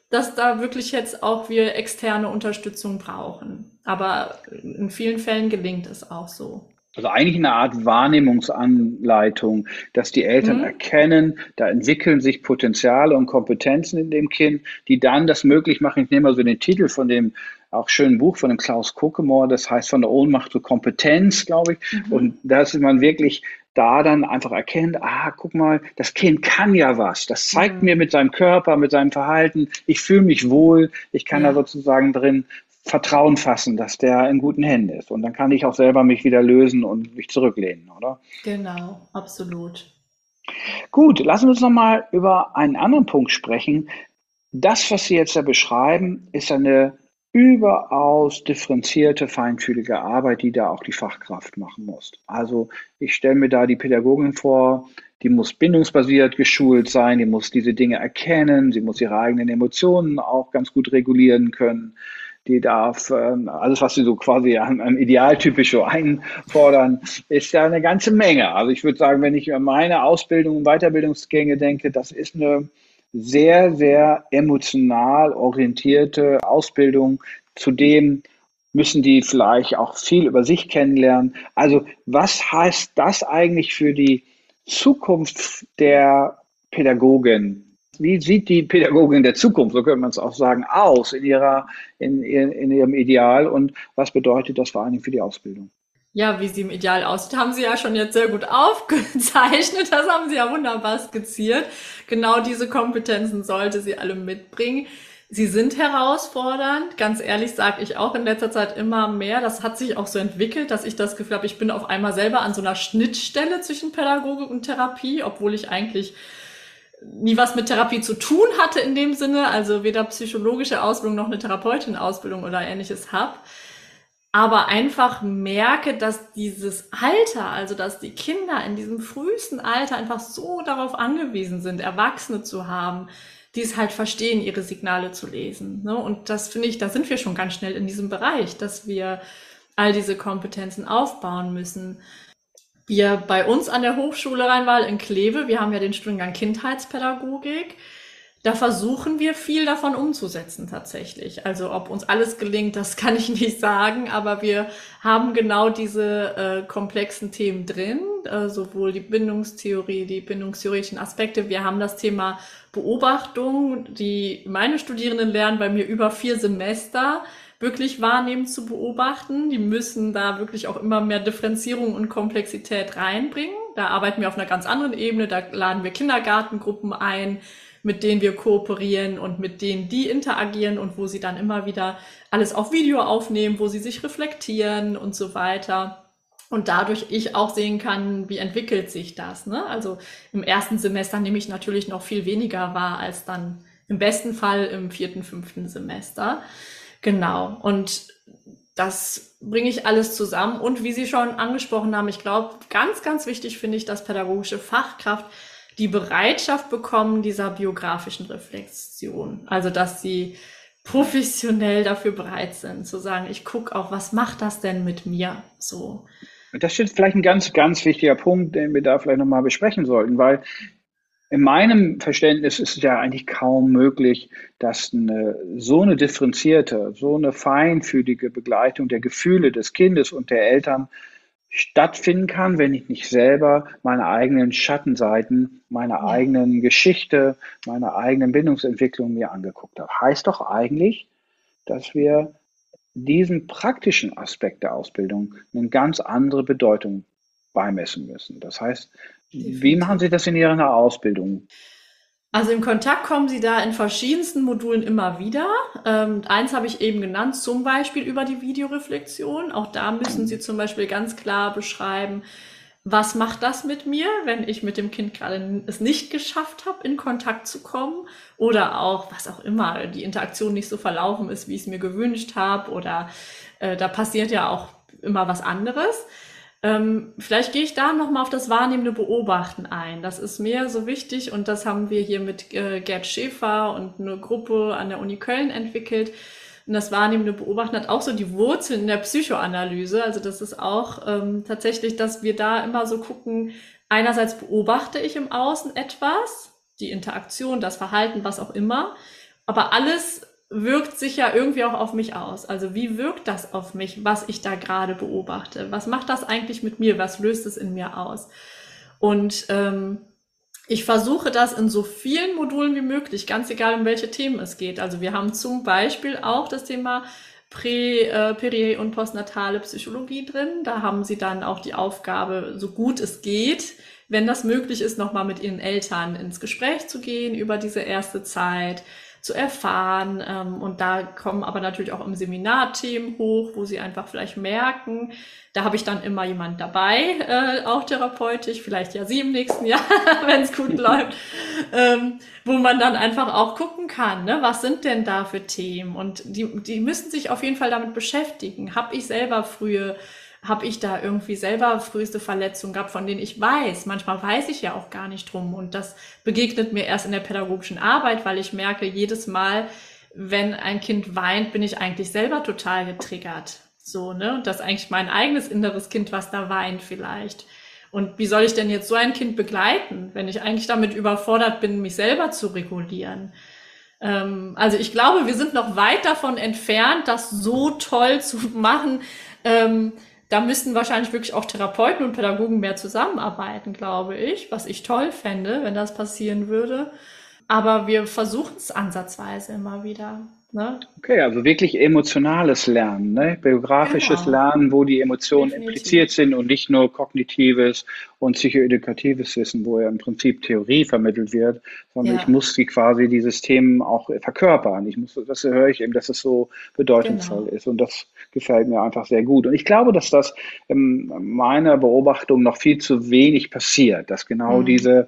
dass da wirklich jetzt auch wir externe Unterstützung brauchen. Aber in vielen Fällen gelingt es auch so. Also eigentlich eine Art Wahrnehmungsanleitung, dass die Eltern mhm. erkennen, da entwickeln sich Potenziale und Kompetenzen in dem Kind, die dann das möglich machen. Ich nehme also den Titel von dem auch schönen Buch von dem Klaus Kokemore, das heißt von der Ohnmacht zur Kompetenz, glaube ich. Mhm. Und dass man wirklich da dann einfach erkennt, ah, guck mal, das Kind kann ja was. Das zeigt mhm. mir mit seinem Körper, mit seinem Verhalten, ich fühle mich wohl, ich kann ja. da sozusagen drin Vertrauen fassen, dass der in guten Händen ist. Und dann kann ich auch selber mich wieder lösen und mich zurücklehnen, oder? Genau, absolut. Gut, lassen wir uns nochmal über einen anderen Punkt sprechen. Das, was Sie jetzt da beschreiben, ist eine überaus differenzierte, feinfühlige Arbeit, die da auch die Fachkraft machen muss. Also ich stelle mir da die Pädagogin vor, die muss bindungsbasiert geschult sein, die muss diese Dinge erkennen, sie muss ihre eigenen Emotionen auch ganz gut regulieren können die darf ähm, alles, was sie so quasi an, an idealtypisch so einfordern, ist ja eine ganze Menge. Also ich würde sagen, wenn ich an meine Ausbildung und Weiterbildungsgänge denke, das ist eine sehr, sehr emotional orientierte Ausbildung. Zudem müssen die vielleicht auch viel über sich kennenlernen. Also was heißt das eigentlich für die Zukunft der Pädagogin? wie sieht die Pädagogin der Zukunft, so könnte man es auch sagen, aus in, ihrer, in, in ihrem Ideal und was bedeutet das vor allen Dingen für die Ausbildung? Ja, wie sie im Ideal aussieht, haben Sie ja schon jetzt sehr gut aufgezeichnet. Das haben Sie ja wunderbar skizziert. Genau diese Kompetenzen sollte sie alle mitbringen. Sie sind herausfordernd. Ganz ehrlich sage ich auch in letzter Zeit immer mehr. Das hat sich auch so entwickelt, dass ich das Gefühl habe, ich bin auf einmal selber an so einer Schnittstelle zwischen Pädagogik und Therapie, obwohl ich eigentlich nie was mit Therapie zu tun hatte in dem Sinne, also weder psychologische Ausbildung noch eine Therapeutin-Ausbildung oder ähnliches hab, aber einfach merke, dass dieses Alter, also dass die Kinder in diesem frühesten Alter einfach so darauf angewiesen sind, Erwachsene zu haben, die es halt verstehen, ihre Signale zu lesen. Ne? Und das finde ich, da sind wir schon ganz schnell in diesem Bereich, dass wir all diese Kompetenzen aufbauen müssen wir bei uns an der Hochschule Rheinwald in Kleve, wir haben ja den Studiengang Kindheitspädagogik. Da versuchen wir viel davon umzusetzen tatsächlich. Also ob uns alles gelingt, das kann ich nicht sagen, aber wir haben genau diese äh, komplexen Themen drin, äh, sowohl die Bindungstheorie, die bindungstheoretischen Aspekte. Wir haben das Thema Beobachtung, die meine Studierenden lernen bei mir über vier Semester wirklich wahrnehmen zu beobachten. Die müssen da wirklich auch immer mehr Differenzierung und Komplexität reinbringen. Da arbeiten wir auf einer ganz anderen Ebene. Da laden wir Kindergartengruppen ein mit denen wir kooperieren und mit denen die interagieren und wo sie dann immer wieder alles auf Video aufnehmen, wo sie sich reflektieren und so weiter. Und dadurch ich auch sehen kann, wie entwickelt sich das. Ne? Also im ersten Semester nehme ich natürlich noch viel weniger wahr als dann im besten Fall im vierten, fünften Semester. Genau. Und das bringe ich alles zusammen. Und wie Sie schon angesprochen haben, ich glaube, ganz, ganz wichtig finde ich, dass pädagogische Fachkraft die Bereitschaft bekommen dieser biografischen Reflexion. Also, dass sie professionell dafür bereit sind, zu sagen, ich gucke auch, was macht das denn mit mir so. Das ist vielleicht ein ganz, ganz wichtiger Punkt, den wir da vielleicht nochmal besprechen sollten, weil in meinem Verständnis ist es ja eigentlich kaum möglich, dass eine, so eine differenzierte, so eine feinfühlige Begleitung der Gefühle des Kindes und der Eltern stattfinden kann, wenn ich nicht selber meine eigenen Schattenseiten, meine eigenen Geschichte, meine eigenen Bindungsentwicklung mir angeguckt habe. Heißt doch eigentlich, dass wir diesen praktischen Aspekt der Ausbildung eine ganz andere Bedeutung beimessen müssen. Das heißt, wie machen Sie das in Ihrer Ausbildung? Also im Kontakt kommen sie da in verschiedensten Modulen immer wieder. Ähm, eins habe ich eben genannt, zum Beispiel über die Videoreflexion. Auch da müssen sie zum Beispiel ganz klar beschreiben, was macht das mit mir, wenn ich mit dem Kind gerade es nicht geschafft habe, in Kontakt zu kommen oder auch, was auch immer, die Interaktion nicht so verlaufen ist, wie ich es mir gewünscht habe oder äh, da passiert ja auch immer was anderes. Ähm, vielleicht gehe ich da nochmal auf das wahrnehmende Beobachten ein. Das ist mir so wichtig und das haben wir hier mit äh, Gerd Schäfer und eine Gruppe an der Uni Köln entwickelt. Und das wahrnehmende Beobachten hat auch so die Wurzeln in der Psychoanalyse. Also das ist auch ähm, tatsächlich, dass wir da immer so gucken, einerseits beobachte ich im Außen etwas, die Interaktion, das Verhalten, was auch immer, aber alles wirkt sich ja irgendwie auch auf mich aus. Also wie wirkt das auf mich, was ich da gerade beobachte? Was macht das eigentlich mit mir? Was löst es in mir aus? Und ähm, ich versuche das in so vielen Modulen wie möglich, ganz egal um welche Themen es geht. Also wir haben zum Beispiel auch das Thema Prä, äh, Peri- und postnatale Psychologie drin. Da haben sie dann auch die Aufgabe, so gut es geht, wenn das möglich ist, nochmal mit ihren Eltern ins Gespräch zu gehen über diese erste Zeit zu erfahren. Ähm, und da kommen aber natürlich auch im Seminar Themen hoch, wo sie einfach vielleicht merken, da habe ich dann immer jemand dabei, äh, auch therapeutisch, vielleicht ja sie im nächsten Jahr, wenn es gut läuft, ähm, wo man dann einfach auch gucken kann, ne, was sind denn da für Themen? Und die, die müssen sich auf jeden Fall damit beschäftigen. Habe ich selber frühe habe ich da irgendwie selber früheste Verletzungen gehabt, von denen ich weiß. Manchmal weiß ich ja auch gar nicht drum. Und das begegnet mir erst in der pädagogischen Arbeit, weil ich merke, jedes Mal, wenn ein Kind weint, bin ich eigentlich selber total getriggert. So, ne? Und das ist eigentlich mein eigenes inneres Kind, was da weint vielleicht. Und wie soll ich denn jetzt so ein Kind begleiten, wenn ich eigentlich damit überfordert bin, mich selber zu regulieren? Ähm, also ich glaube, wir sind noch weit davon entfernt, das so toll zu machen, ähm, da müssten wahrscheinlich wirklich auch Therapeuten und Pädagogen mehr zusammenarbeiten, glaube ich, was ich toll fände, wenn das passieren würde. Aber wir versuchen es ansatzweise immer wieder. Ne? Okay, also wirklich emotionales Lernen, ne? biografisches genau. Lernen, wo die Emotionen Definitiv. impliziert sind und nicht nur kognitives und psychoedukatives Wissen, wo ja im Prinzip Theorie vermittelt wird, sondern ja. ich muss sie quasi dieses Themen auch verkörpern. Ich muss, das höre ich eben, dass es so bedeutungsvoll genau. ist und das gefällt mir einfach sehr gut. Und ich glaube, dass das in meiner Beobachtung noch viel zu wenig passiert, dass genau mhm. diese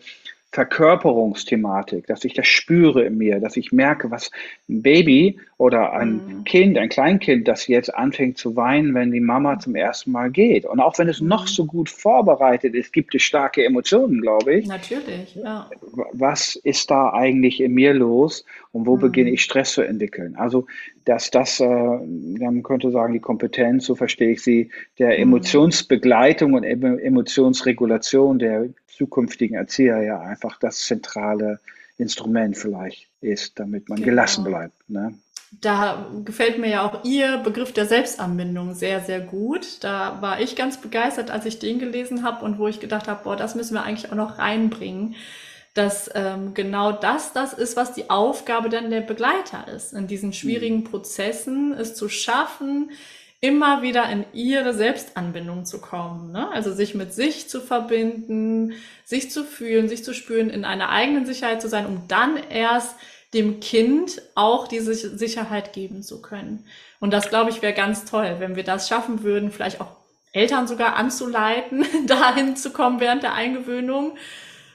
Verkörperungsthematik, dass ich das spüre in mir, dass ich merke, was ein Baby oder ein mhm. Kind, ein Kleinkind, das jetzt anfängt zu weinen, wenn die Mama zum ersten Mal geht. Und auch wenn es noch mhm. so gut vorbereitet ist, gibt es starke Emotionen, glaube ich. Natürlich, ja. Was ist da eigentlich in mir los und wo mhm. beginne ich Stress zu entwickeln? Also, dass das, äh, man könnte sagen, die Kompetenz, so verstehe ich sie, der mhm. Emotionsbegleitung und Emotionsregulation der zukünftigen Erzieher ja einfach das zentrale Instrument vielleicht ist, damit man genau. gelassen bleibt. Ne? Da gefällt mir ja auch Ihr Begriff der Selbstanbindung sehr, sehr gut. Da war ich ganz begeistert, als ich den gelesen habe und wo ich gedacht habe, boah, das müssen wir eigentlich auch noch reinbringen dass ähm, genau das das ist, was die Aufgabe dann der Begleiter ist, in diesen schwierigen mhm. Prozessen es zu schaffen, immer wieder in ihre Selbstanbindung zu kommen. Ne? Also sich mit sich zu verbinden, sich zu fühlen, sich zu spüren, in einer eigenen Sicherheit zu sein, um dann erst dem Kind auch diese Sicherheit geben zu können. Und das, glaube ich, wäre ganz toll, wenn wir das schaffen würden, vielleicht auch Eltern sogar anzuleiten, dahin zu kommen während der Eingewöhnung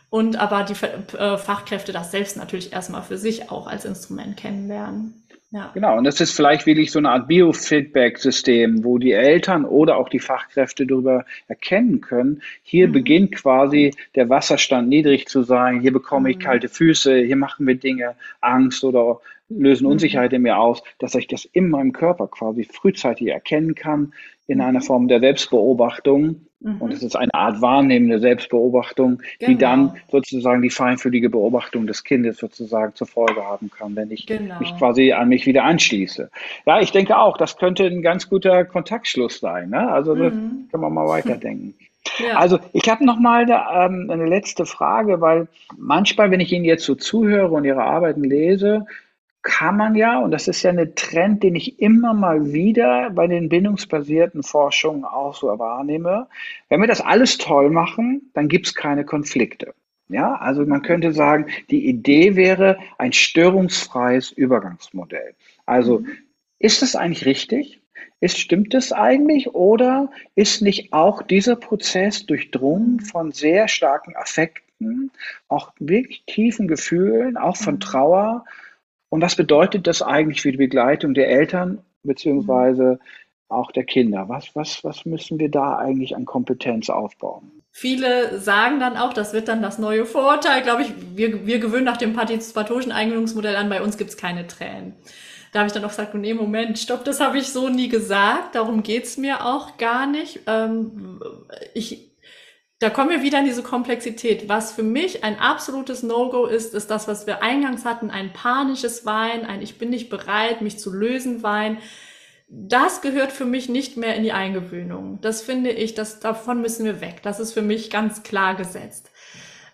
und aber die äh, Fachkräfte das selbst natürlich erstmal für sich auch als Instrument kennenlernen. Ja. Genau, und das ist vielleicht wirklich so eine Art Biofeedback-System, wo die Eltern oder auch die Fachkräfte darüber erkennen können, hier mhm. beginnt quasi der Wasserstand niedrig zu sein, hier bekomme ich mhm. kalte Füße, hier machen wir Dinge, Angst oder lösen mhm. Unsicherheit in mir aus, dass ich das in meinem Körper quasi frühzeitig erkennen kann, in einer mhm. Form der Selbstbeobachtung. Mhm. Und es ist eine Art wahrnehmende Selbstbeobachtung, genau. die dann sozusagen die feinfühlige Beobachtung des Kindes sozusagen zur Folge haben kann, wenn ich genau. mich quasi an mich wieder anschließe. Ja, ich denke auch, das könnte ein ganz guter Kontaktschluss sein. Ne? Also mhm. kann man mal weiterdenken. Ja. Also ich habe noch mal ähm, eine letzte Frage, weil manchmal, wenn ich Ihnen jetzt so zuhöre und Ihre Arbeiten lese, kann man ja, und das ist ja ein Trend, den ich immer mal wieder bei den bindungsbasierten Forschungen auch so wahrnehme, wenn wir das alles toll machen, dann gibt es keine Konflikte. Ja, also man könnte sagen, die Idee wäre ein störungsfreies Übergangsmodell. Also mhm. ist das eigentlich richtig? Ist, stimmt das eigentlich oder ist nicht auch dieser Prozess durchdrungen von sehr starken Affekten, auch wirklich tiefen Gefühlen, auch von mhm. Trauer und was bedeutet das eigentlich für die Begleitung der Eltern beziehungsweise auch der Kinder? Was, was, was müssen wir da eigentlich an Kompetenz aufbauen? Viele sagen dann auch, das wird dann das neue Vorurteil, glaube ich, wir, wir gewöhnen nach dem partizipatorischen Eingewöhnungsmodell an, bei uns gibt es keine Tränen. Da habe ich dann auch gesagt, nee, Moment, stopp, das habe ich so nie gesagt, darum geht es mir auch gar nicht. Ähm, ich da kommen wir wieder in diese Komplexität. Was für mich ein absolutes No-Go ist, ist das, was wir eingangs hatten, ein panisches Wein, ein Ich bin nicht bereit, mich zu lösen Wein. Das gehört für mich nicht mehr in die Eingewöhnung. Das finde ich, das, davon müssen wir weg. Das ist für mich ganz klar gesetzt.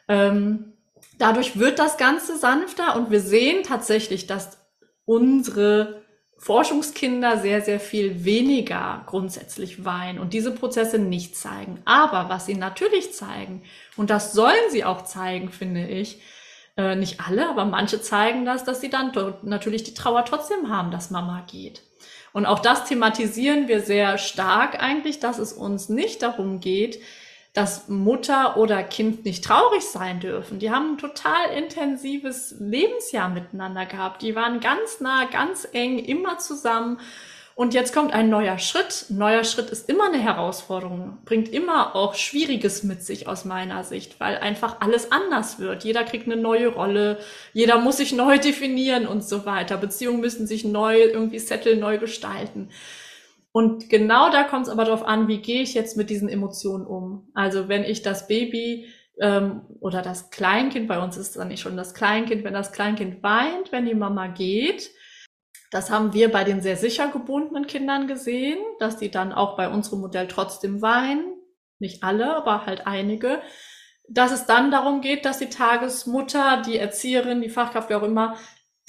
Ähm, dadurch wird das Ganze sanfter und wir sehen tatsächlich, dass unsere Forschungskinder sehr, sehr viel weniger grundsätzlich weinen und diese Prozesse nicht zeigen. Aber was sie natürlich zeigen, und das sollen sie auch zeigen, finde ich, äh, nicht alle, aber manche zeigen das, dass sie dann natürlich die Trauer trotzdem haben, dass Mama geht. Und auch das thematisieren wir sehr stark eigentlich, dass es uns nicht darum geht, dass Mutter oder Kind nicht traurig sein dürfen. Die haben ein total intensives Lebensjahr miteinander gehabt. Die waren ganz nah, ganz eng, immer zusammen. Und jetzt kommt ein neuer Schritt. Ein neuer Schritt ist immer eine Herausforderung, bringt immer auch Schwieriges mit sich aus meiner Sicht, weil einfach alles anders wird. Jeder kriegt eine neue Rolle, jeder muss sich neu definieren und so weiter. Beziehungen müssen sich neu irgendwie setteln, neu gestalten. Und genau da kommt es aber darauf an, wie gehe ich jetzt mit diesen Emotionen um. Also wenn ich das Baby ähm, oder das Kleinkind, bei uns ist es dann nicht schon das Kleinkind, wenn das Kleinkind weint, wenn die Mama geht, das haben wir bei den sehr sicher gebundenen Kindern gesehen, dass die dann auch bei unserem Modell trotzdem weinen. Nicht alle, aber halt einige. Dass es dann darum geht, dass die Tagesmutter, die Erzieherin, die Fachkraft, wie auch immer,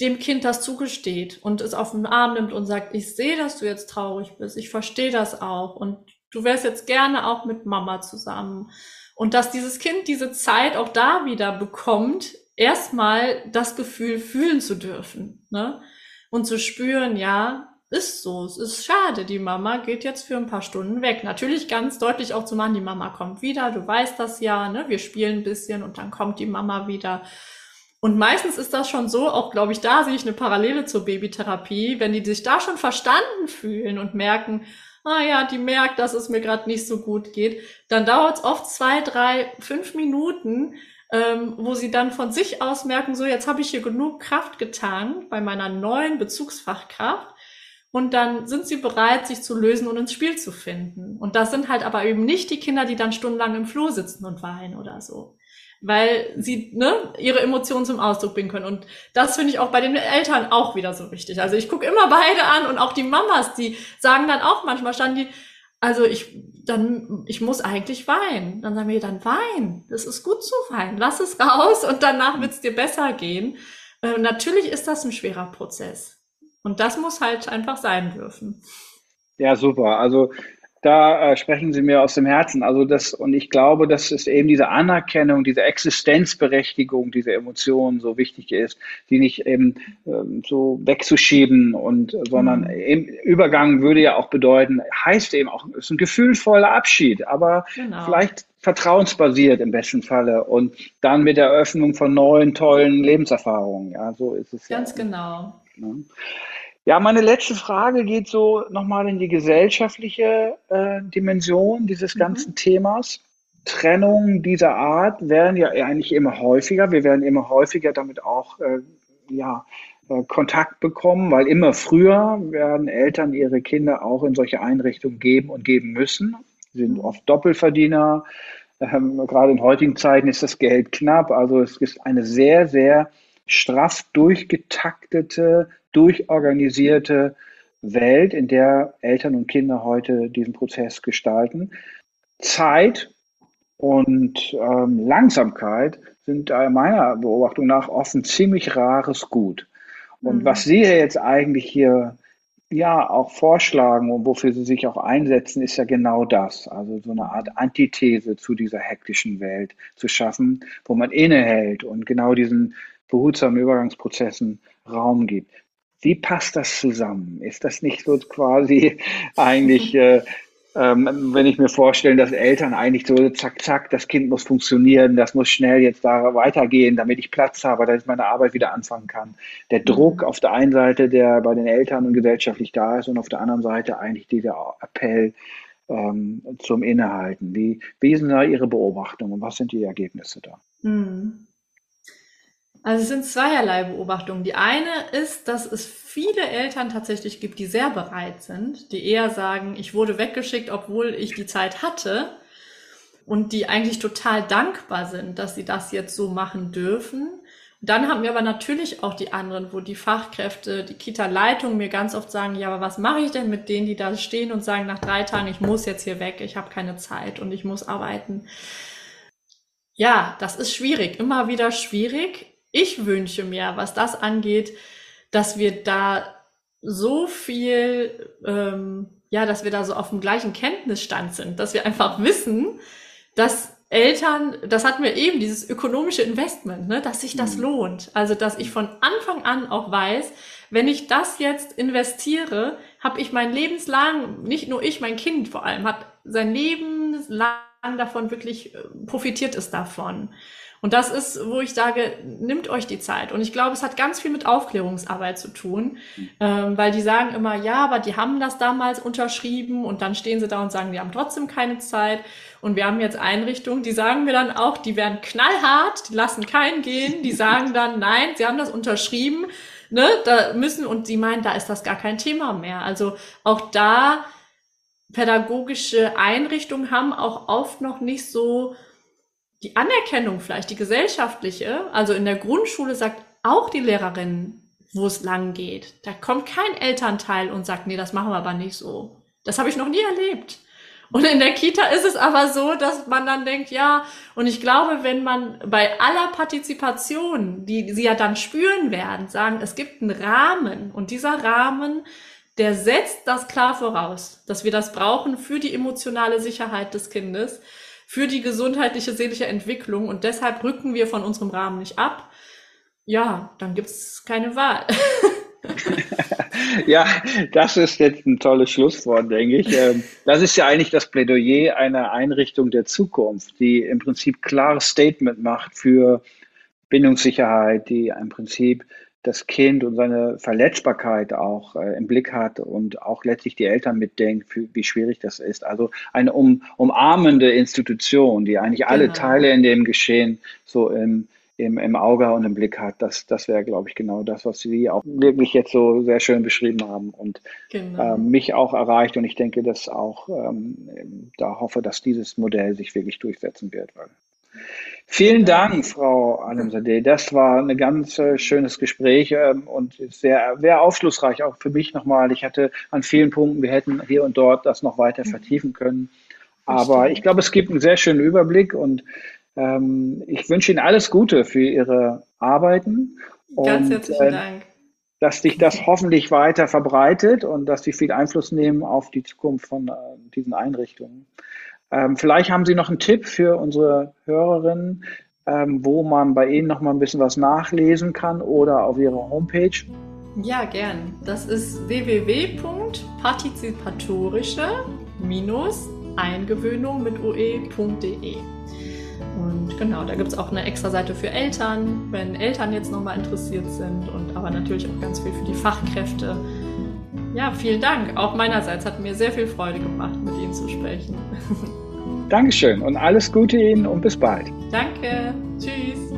dem Kind das zugesteht und es auf den Arm nimmt und sagt, ich sehe, dass du jetzt traurig bist, ich verstehe das auch und du wärst jetzt gerne auch mit Mama zusammen. Und dass dieses Kind diese Zeit auch da wieder bekommt, erstmal das Gefühl fühlen zu dürfen, ne? Und zu spüren, ja, ist so, es ist schade, die Mama geht jetzt für ein paar Stunden weg. Natürlich ganz deutlich auch zu machen, die Mama kommt wieder, du weißt das ja, ne? Wir spielen ein bisschen und dann kommt die Mama wieder. Und meistens ist das schon so, auch glaube ich, da sehe ich eine Parallele zur Babytherapie, wenn die sich da schon verstanden fühlen und merken, ah ja, die merkt, dass es mir gerade nicht so gut geht, dann dauert es oft zwei, drei, fünf Minuten, ähm, wo sie dann von sich aus merken, so jetzt habe ich hier genug Kraft getan bei meiner neuen Bezugsfachkraft. Und dann sind sie bereit, sich zu lösen und ins Spiel zu finden. Und das sind halt aber eben nicht die Kinder, die dann stundenlang im Flur sitzen und weinen oder so. Weil sie ne, ihre Emotionen zum Ausdruck bringen können. Und das finde ich auch bei den Eltern auch wieder so wichtig. Also ich gucke immer beide an und auch die Mamas, die sagen dann auch manchmal, standen die, also ich, dann, ich muss eigentlich weinen. Dann sagen wir, dann wein. Das ist gut zu weinen. Lass es raus und danach wird es dir besser gehen. Äh, natürlich ist das ein schwerer Prozess. Und das muss halt einfach sein dürfen. Ja, super. Also da äh, sprechen Sie mir aus dem Herzen. Also das, und ich glaube, dass es eben diese Anerkennung, diese Existenzberechtigung dieser Emotionen so wichtig ist, die nicht eben ähm, so wegzuschieben und, sondern mhm. Übergang würde ja auch bedeuten, heißt eben auch, es ist ein gefühlvoller Abschied, aber genau. vielleicht vertrauensbasiert im besten Falle und dann mit der Eröffnung von neuen, tollen Lebenserfahrungen. Ja, so ist es. Ganz ja. genau. Ja. Ja, meine letzte Frage geht so nochmal in die gesellschaftliche äh, Dimension dieses mhm. ganzen mhm. Themas. Trennungen dieser Art werden ja eigentlich immer häufiger. Wir werden immer häufiger damit auch äh, ja, äh, Kontakt bekommen, weil immer früher werden Eltern ihre Kinder auch in solche Einrichtungen geben und geben müssen. Sie sind mhm. oft Doppelverdiener. Ähm, gerade in heutigen Zeiten ist das Geld knapp. Also es ist eine sehr, sehr straff durchgetaktete durchorganisierte Welt, in der Eltern und Kinder heute diesen Prozess gestalten. Zeit und ähm, Langsamkeit sind meiner Beobachtung nach oft ein ziemlich rares Gut. Und mhm. was Sie jetzt eigentlich hier ja auch vorschlagen und wofür Sie sich auch einsetzen, ist ja genau das. Also so eine Art Antithese zu dieser hektischen Welt zu schaffen, wo man innehält und genau diesen behutsamen Übergangsprozessen Raum gibt. Wie passt das zusammen? Ist das nicht so quasi eigentlich, äh, ähm, wenn ich mir vorstelle, dass Eltern eigentlich so zack, zack, das Kind muss funktionieren, das muss schnell jetzt da weitergehen, damit ich Platz habe, damit ich meine Arbeit wieder anfangen kann. Der mhm. Druck auf der einen Seite, der bei den Eltern und gesellschaftlich da ist und auf der anderen Seite eigentlich dieser Appell ähm, zum Innehalten. Wie, wie sind da Ihre Beobachtungen und was sind die Ergebnisse da? Mhm. Also es sind zweierlei Beobachtungen. Die eine ist, dass es viele Eltern tatsächlich gibt, die sehr bereit sind, die eher sagen, ich wurde weggeschickt, obwohl ich die Zeit hatte und die eigentlich total dankbar sind, dass sie das jetzt so machen dürfen. Dann haben wir aber natürlich auch die anderen, wo die Fachkräfte, die Kita-Leitung mir ganz oft sagen, ja, aber was mache ich denn mit denen, die da stehen und sagen nach drei Tagen, ich muss jetzt hier weg, ich habe keine Zeit und ich muss arbeiten. Ja, das ist schwierig, immer wieder schwierig ich wünsche mir, was das angeht, dass wir da so viel, ähm, ja, dass wir da so auf dem gleichen Kenntnisstand sind, dass wir einfach wissen, dass Eltern, das hatten wir eben, dieses ökonomische Investment, ne, dass sich das mhm. lohnt. Also, dass ich von Anfang an auch weiß, wenn ich das jetzt investiere, habe ich mein Lebenslang, nicht nur ich, mein Kind vor allem, hat sein Leben lang davon wirklich äh, profitiert es davon. Und das ist, wo ich sage, nimmt euch die Zeit. Und ich glaube, es hat ganz viel mit Aufklärungsarbeit zu tun, ähm, weil die sagen immer, ja, aber die haben das damals unterschrieben und dann stehen sie da und sagen, die haben trotzdem keine Zeit. Und wir haben jetzt Einrichtungen, die sagen mir dann auch, die werden knallhart, die lassen keinen gehen, die sagen dann, nein, sie haben das unterschrieben, ne, da müssen, und sie meinen, da ist das gar kein Thema mehr. Also auch da pädagogische Einrichtungen haben auch oft noch nicht so die Anerkennung vielleicht, die gesellschaftliche, also in der Grundschule sagt auch die Lehrerin, wo es lang geht. Da kommt kein Elternteil und sagt, nee, das machen wir aber nicht so. Das habe ich noch nie erlebt. Und in der Kita ist es aber so, dass man dann denkt, ja, und ich glaube, wenn man bei aller Partizipation, die sie ja dann spüren werden, sagen, es gibt einen Rahmen und dieser Rahmen, der setzt das klar voraus, dass wir das brauchen für die emotionale Sicherheit des Kindes für die gesundheitliche, seelische Entwicklung und deshalb rücken wir von unserem Rahmen nicht ab, ja, dann gibt's keine Wahl. ja, das ist jetzt ein tolles Schlusswort, denke ich. Ähm, das ist ja eigentlich das Plädoyer einer Einrichtung der Zukunft, die im Prinzip klares Statement macht für Bindungssicherheit, die im Prinzip das Kind und seine Verletzbarkeit auch äh, im Blick hat und auch letztlich die Eltern mitdenkt, für, wie schwierig das ist. Also eine um, umarmende Institution, die eigentlich alle genau. Teile in dem Geschehen so im, im, im Auge und im Blick hat. Das, das wäre, glaube ich, genau das, was Sie auch wirklich jetzt so sehr schön beschrieben haben und genau. äh, mich auch erreicht. Und ich denke, dass auch ähm, da hoffe, dass dieses Modell sich wirklich durchsetzen wird. Weil Vielen Dank, Frau Alemsadeh. Das war ein ganz äh, schönes Gespräch ähm, und sehr, sehr aufschlussreich, auch für mich nochmal. Ich hatte an vielen Punkten, wir hätten hier und dort das noch weiter vertiefen können. Aber ich glaube, es gibt einen sehr schönen Überblick und ähm, ich wünsche Ihnen alles Gute für Ihre Arbeiten. Ganz herzlichen äh, Dank. Dass sich das hoffentlich weiter verbreitet und dass Sie viel Einfluss nehmen auf die Zukunft von äh, diesen Einrichtungen. Ähm, vielleicht haben Sie noch einen Tipp für unsere Hörerinnen, ähm, wo man bei Ihnen noch mal ein bisschen was nachlesen kann oder auf Ihrer Homepage. Ja, gern. Das ist www.partizipatorische-eingewöhnung mit oe.de. Und genau, da gibt es auch eine extra Seite für Eltern, wenn Eltern jetzt nochmal interessiert sind und aber natürlich auch ganz viel für die Fachkräfte. Ja, vielen Dank. Auch meinerseits hat mir sehr viel Freude gemacht, mit Ihnen zu sprechen. Dankeschön und alles Gute Ihnen und bis bald. Danke. Tschüss.